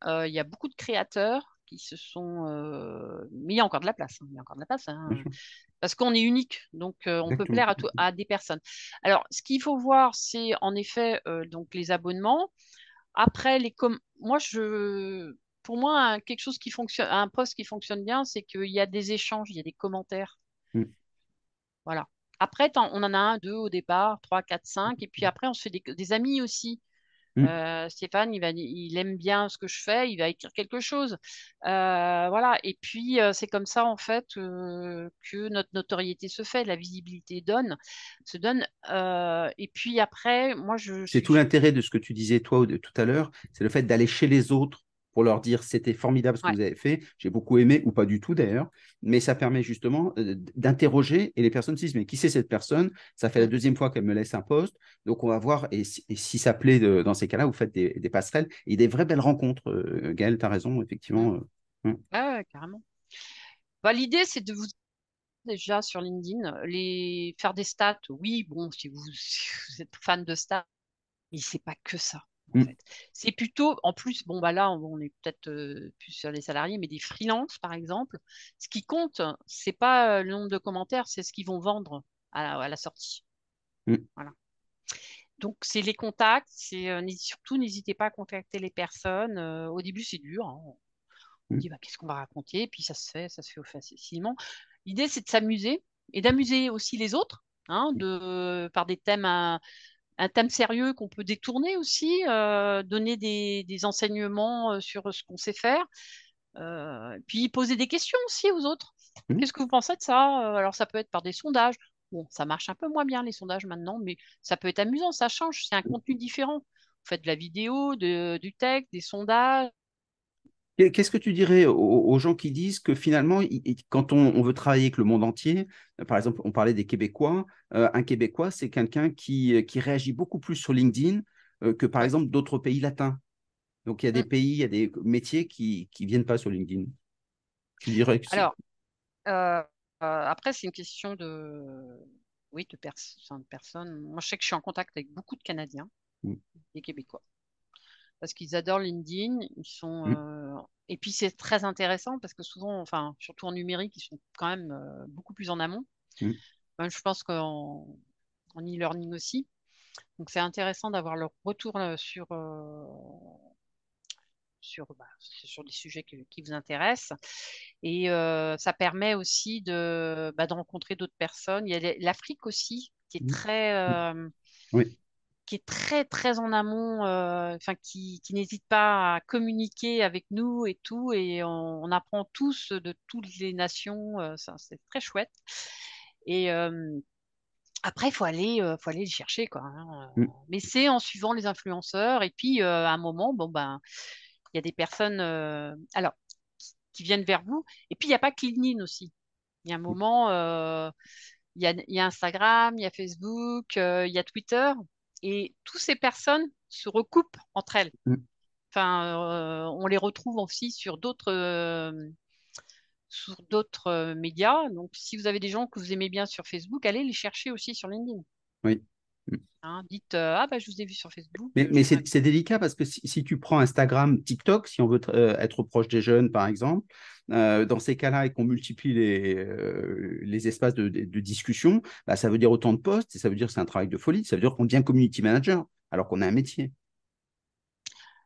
euh, il y a beaucoup de créateurs qui se sont. Mais il y a encore de la place. Hein, il y a encore de la place. Hein parce qu'on est unique, donc euh, on peut plaire à, des personnes. Alors, ce qu'il faut voir, c'est en effet euh, donc les abonnements. Après, les moi, je, pour moi, quelque chose qui fonctionne, un poste qui fonctionne bien, c'est qu'il y a des échanges, il y a des commentaires. Mm. Voilà. Après, on en a un, deux au départ, trois, quatre, cinq, et puis après, on se fait des amis aussi. Mmh. Euh, Stéphane, il, va, il aime bien ce que je fais, il va écrire quelque chose. Euh, voilà. Et puis, euh, c'est comme ça, en fait, que notre notoriété se fait, la visibilité donne, se donne. et puis après, moi, je. C'est tout l'intérêt de ce que tu disais, toi, tout à l'heure, c'est le fait d'aller chez les autres pour leur dire c'était formidable ce que vous avez fait, j'ai beaucoup aimé, ou pas du tout d'ailleurs, mais ça permet justement euh, d'interroger et les personnes se disent mais qui c'est cette personne? Ça fait la deuxième fois qu'elle me laisse un poste, donc on va voir, et, si, ça plaît dans ces cas-là, vous faites des, passerelles et des vraies belles rencontres. Euh, Gaëlle, tu as raison, effectivement. Euh, hum. Ah, carrément. Bah, L'idée, c'est de vous déjà sur LinkedIn, les faire des stats, oui, bon, si vous, si vous êtes fan de stats, mais c'est pas que ça. Mm. C'est plutôt, en plus, bon, bah là, on, est peut-être euh, plus sur les salariés, mais des freelances, par exemple. Ce qui compte, c'est pas euh, le nombre de commentaires, c'est ce qu'ils vont vendre à la, sortie. Mm. Voilà. Donc, c'est les contacts, c'est euh, surtout n'hésitez pas à contacter les personnes. au début, c'est dur. Hein. On mm. dit bah, qu'est-ce qu'on va raconter, puis ça se fait, ça se fait facilement. L'idée, c'est de s'amuser et d'amuser aussi les autres, hein, de, par des thèmes à, un thème sérieux qu'on peut détourner aussi, euh, donner des, enseignements euh, sur ce qu'on sait faire, euh, puis poser des questions aussi aux autres. Mmh. Qu'est-ce que vous pensez de ça? Alors ça peut être par des sondages. Bon, ça marche un peu moins bien les sondages maintenant, mais ça peut être amusant, ça change, c'est un contenu différent. Vous faites de la vidéo, du texte, des sondages, Qu'est-ce que tu dirais aux, gens qui disent que finalement, quand on, veut travailler avec le monde entier, euh, par exemple, on parlait des Québécois, euh, un Québécois, c'est quelqu'un qui, qui, réagit beaucoup plus sur LinkedIn euh, que par exemple d'autres pays latins. Donc il y a des mmh. pays, il y a des métiers qui ne viennent pas sur LinkedIn. Tu dirais que Alors, après, c'est une question de, oui, de, personnes. Moi, je sais que je suis en contact avec beaucoup de Canadiens. mm. des Québécois. Parce qu'ils adorent LinkedIn, ils sont, mm. et puis c'est très intéressant parce que souvent, enfin, surtout en numérique, ils sont quand même beaucoup plus en amont. je pense qu'en e-learning aussi. Donc c'est intéressant d'avoir leur retour sur, sur, bah, sur des sujets qui, vous intéressent. Et euh, ça permet aussi de, bah, de rencontrer d'autres personnes. Il y a l'Afrique aussi, qui est mmh. très... Euh, qui est très très en amont, euh, enfin qui, qui n'hésite pas à communiquer avec nous et tout, et on, apprend tous de toutes les nations, c'est très chouette. Et après, il faut aller, faut aller les chercher, quoi. Hein, mmh. Mais c'est en suivant les influenceurs, et puis à un moment, bon ben, il y a des personnes euh, alors, qui, viennent vers vous. Et puis, il n'y a pas que LinkedIn aussi. Il y a un moment, euh, il, y a, Instagram, il y a Facebook, euh, il y a Twitter. Et toutes ces personnes se recoupent entre elles. Mm. Enfin, on les retrouve aussi sur d'autres sur d'autres médias. Donc, si vous avez des gens que vous aimez bien sur Facebook, allez les chercher aussi sur LinkedIn. Oui. Hein, dites euh, Ah, bah, je vous ai vu sur Facebook. Mais, mais c'est délicat parce que si, tu prends Instagram, TikTok, si on veut euh, être proche des jeunes, par exemple, euh, dans ces cas-là et qu'on multiplie les, les espaces de, de, discussion, bah, ça veut dire autant de postes et ça veut dire que c'est un travail de folie. Ça veut dire qu'on devient community manager alors qu'on a un métier.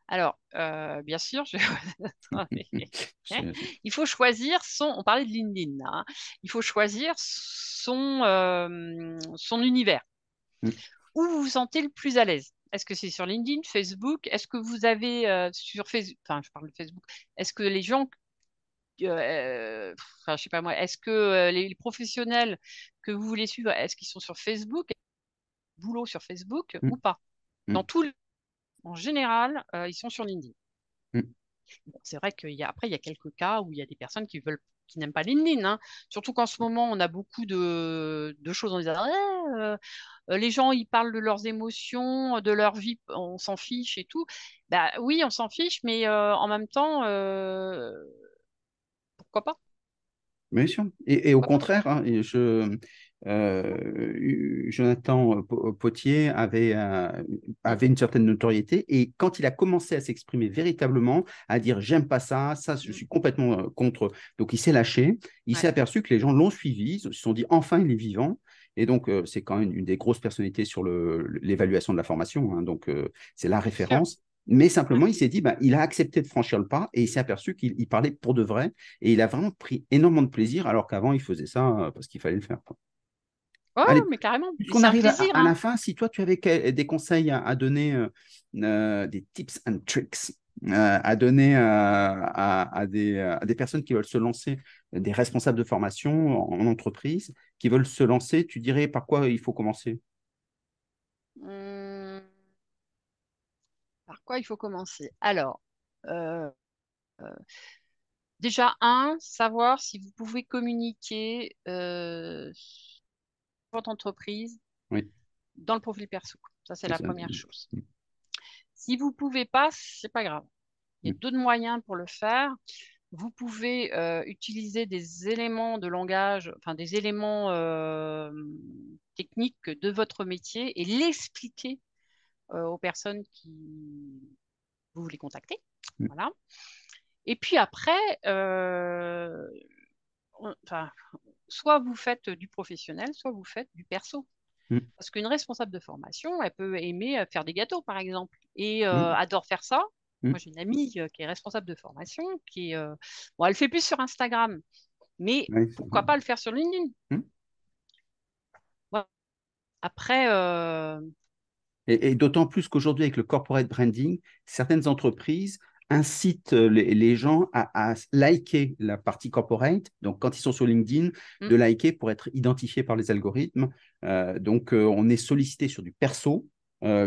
Alors, bien sûr, il faut choisir son. On parlait de LinkedIn, hein. il faut choisir son, son univers. Mm. Où vous vous sentez le plus à l'aise? Est-ce que c'est sur LinkedIn, Facebook? Est-ce que vous avez euh, sur Facebook, enfin je parle de Facebook, est-ce que les gens, euh, enfin je sais pas moi, est-ce que euh, les, professionnels que vous voulez suivre, est-ce qu'ils sont sur Facebook Boulot sur Facebook mm. ou pas? Mm. Dans tout En général, ils sont sur LinkedIn. c'est vrai qu'il y a, après, il y a quelques cas où il y a des personnes qui veulent qui n'aiment pas LinkedIn. Hein. Surtout qu'en ce moment, on a beaucoup de, choses. On disant, euh, les gens, ils parlent de leurs émotions, de leur vie, on s'en fiche et tout. Bah oui, on s'en fiche, mais euh, en même temps, euh, pourquoi pas? Bien sûr. Et, au contraire, hein, je, euh, Jonathan Potier avait, euh, avait une certaine notoriété et quand il a commencé à s'exprimer véritablement, à dire j'aime pas ça, ça je suis complètement euh, contre, donc il s'est lâché, il s'est aperçu que les gens l'ont suivi, ils se sont dit enfin il est vivant. Et donc, c'est quand même une des grosses personnalités sur l'évaluation de la formation. Hein, donc, c'est la référence. Mais simplement, il s'est dit, bah, il a accepté de franchir le pas et il s'est aperçu qu'il parlait pour de vrai. Et il a vraiment pris énormément de plaisir, alors qu'avant, il faisait ça parce qu'il fallait le faire. Quoi. Oh, mais carrément. On arrive à, la hein. fin, si toi tu avais des conseils à, donner, euh, euh, des tips and tricks euh, à donner à, des, des, personnes qui veulent se lancer, des responsables de formation en, entreprise, qui veulent se lancer, tu dirais par quoi il faut commencer? Mmh. Par quoi il faut commencer? Alors, déjà, un, savoir si vous pouvez communiquer votre entreprise dans le profil perso. Ça, c'est la première chose. Mm. Si vous ne pouvez pas, c'est pas grave. Il y a mm. d'autres moyens pour le faire. Vous pouvez euh, utiliser des éléments de langage, enfin des éléments euh, techniques de votre métier et l'expliquer euh, aux personnes qui vous voulez contacter. Mm. Voilà. Et puis après, enfin, soit vous faites du professionnel, soit vous faites du perso. Mm. Parce qu'une responsable de formation, elle peut aimer euh, faire des gâteaux, par exemple, et euh, mm. adore faire ça. Mm. Moi, j'ai une amie euh, qui est responsable de formation, qui est... bon, elle fait plus sur Instagram, mais pourquoi pas le faire sur LinkedIn? Après... Et, et d'autant plus qu'aujourd'hui, avec le corporate branding, certaines entreprises incite euh, les, gens à, liker la partie corporate. Donc, quand ils sont sur LinkedIn, mm. de liker pour être identifiés par les algorithmes. Euh, donc, euh, on est sollicité sur du perso,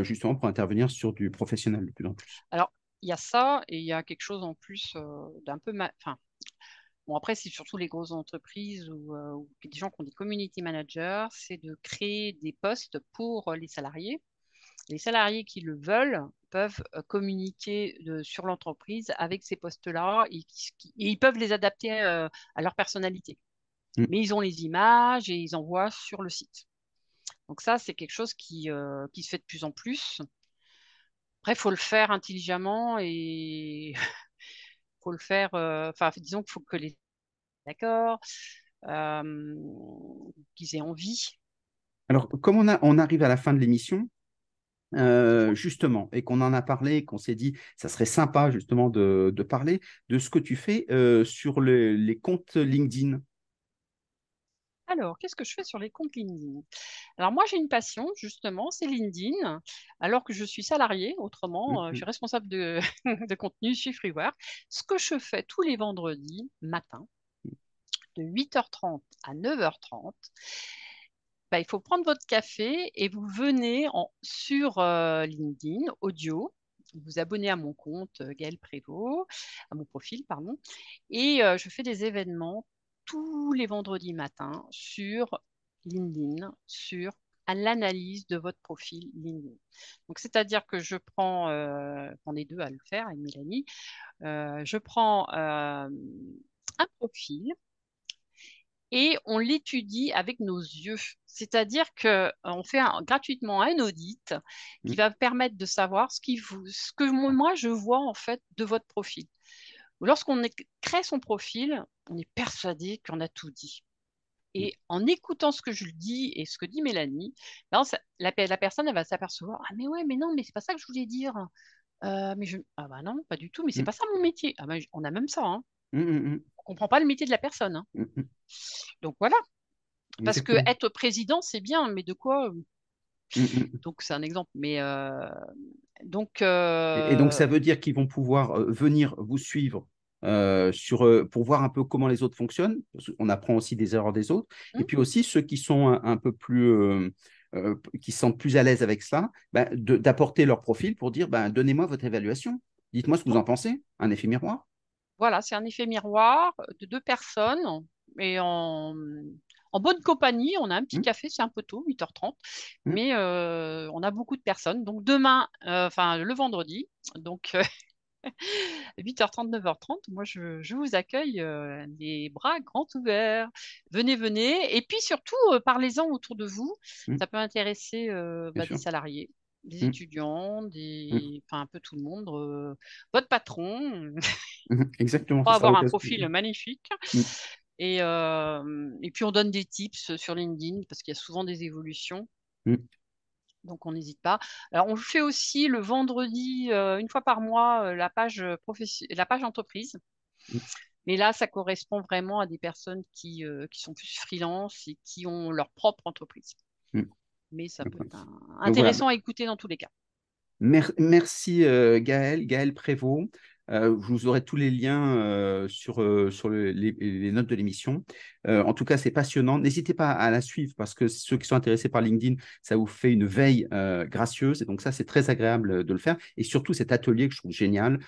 justement pour intervenir sur du professionnel de plus en plus. Alors, il y a ça et il y a quelque chose en plus d'un peu. Enfin, bon, après, c'est surtout les grosses entreprises ou, ou, des gens qui ont des community managers, c'est de créer des postes pour les salariés. Les salariés qui le veulent peuvent euh, communiquer sur l'entreprise avec ces postes-là et, ils peuvent les adapter euh, à leur personnalité. Mm. Mais ils ont les images et ils envoient, voient sur le site. Donc ça, c'est quelque chose qui, euh, qui se fait de plus en plus. Après, il faut le faire intelligemment et faut le faire. Enfin, disons qu'il faut que les d'accord, qu'ils aient envie. Alors, comme on, a, on arrive à la fin de l'émission, euh, justement, et qu'on en a parlé, qu'on s'est dit, ça serait sympa justement de, de parler de ce que tu fais euh, sur le, les comptes LinkedIn. Alors, qu'est-ce que je fais sur les comptes LinkedIn? Alors, moi, j'ai une passion, justement, c'est LinkedIn, alors que je suis salarié, autrement, euh, je suis responsable de, de contenu chez Freeware. Ce que je fais tous les vendredis matin, de 8h30 à 9h30, bah, il faut prendre votre café et vous venez sur euh, LinkedIn, audio, vous abonnez à mon compte euh, Gaël Prévost, à mon profil, pardon, et euh, je fais des événements tous les vendredis matins sur LinkedIn, sur à l'analyse de votre profil LinkedIn. Donc, c'est-à-dire que je prends, on est deux à le faire avec Mélanie, je prends un profil et on l'étudie avec nos yeux. C'est-à-dire qu'on euh, fait gratuitement un audit qui mm. va permettre de savoir ce, qui vous, ce que moi je vois en fait de votre profil. Lorsqu'on crée son profil, on est persuadé qu'on a tout dit. Et mm. en écoutant ce que je dis et ce que dit Mélanie, ben, la, personne elle va s'apercevoir ah mais ouais mais non mais c'est pas ça que je voulais dire. Euh, mais je ah bah non pas du tout mais c'est mm. pas ça mon métier. Ah bah, on a même ça. Hein comprend pas le métier de la personne. Hein. Mm, mm. Donc voilà. Parce que être président, c'est bien, mais de quoi mm, Donc c'est un exemple. Mais euh, donc. Et donc ça euh, veut dire qu'ils vont pouvoir euh, venir vous suivre sur, pour voir un peu comment les autres fonctionnent. On apprend aussi des erreurs des autres. Et puis aussi ceux qui sont un, peu plus, qui sont plus à l'aise avec ça, ben, d'apporter leur profil pour dire, ben, donnez-moi votre évaluation. Dites-moi ce que vous en pensez. Un effet miroir. Voilà, c'est un effet miroir de deux personnes et en, bonne compagnie. On a un petit mmh. café, c'est un peu tôt, 8h30, mmh. mais euh, on a beaucoup de personnes. Donc demain, euh, enfin le vendredi, donc 8h30, 9h30, moi je, vous accueille euh, les bras grands ouverts. Venez, venez. Et puis surtout, parlez-en autour de vous. Mmh. Ça peut intéresser bah, des salariés des étudiants, des... enfin un peu tout le monde, votre patron. Exactement. Pour avoir un profil magnifique. Mmh. Et, et, puis on donne des tips sur LinkedIn parce qu'il y a souvent des évolutions. Mmh. Donc on n'hésite pas. Alors on fait aussi le vendredi, une fois par mois, la page, la page entreprise. Mmh. Mais là, ça correspond vraiment à des personnes qui, qui sont plus freelance et qui ont leur propre entreprise mais ça peut être intéressant à écouter dans tous les cas. Merci euh, Gaël, Gaël Prévost. Euh, vous aurez tous les liens euh, sur, sur les, notes de l'émission. en tout cas, c'est passionnant. N'hésitez pas à la suivre parce que ceux qui sont intéressés par LinkedIn, ça vous fait une veille gracieuse. Et donc ça, c'est très agréable de le faire. Et surtout, cet atelier que je trouve génial.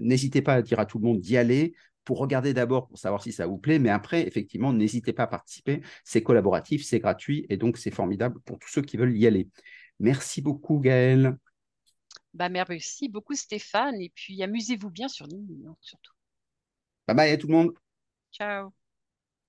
N'hésitez pas à dire à tout le monde d'y aller pour regarder d'abord pour savoir si ça vous plaît, mais après, effectivement, n'hésitez pas à participer. C'est collaboratif, c'est gratuit et donc c'est formidable pour tous ceux qui veulent y aller. Merci beaucoup, Gaëlle. Bah, merci beaucoup, Stéphane. Et puis, amusez-vous bien sur LinkedIn, surtout. Bye bye à tout le monde. Ciao.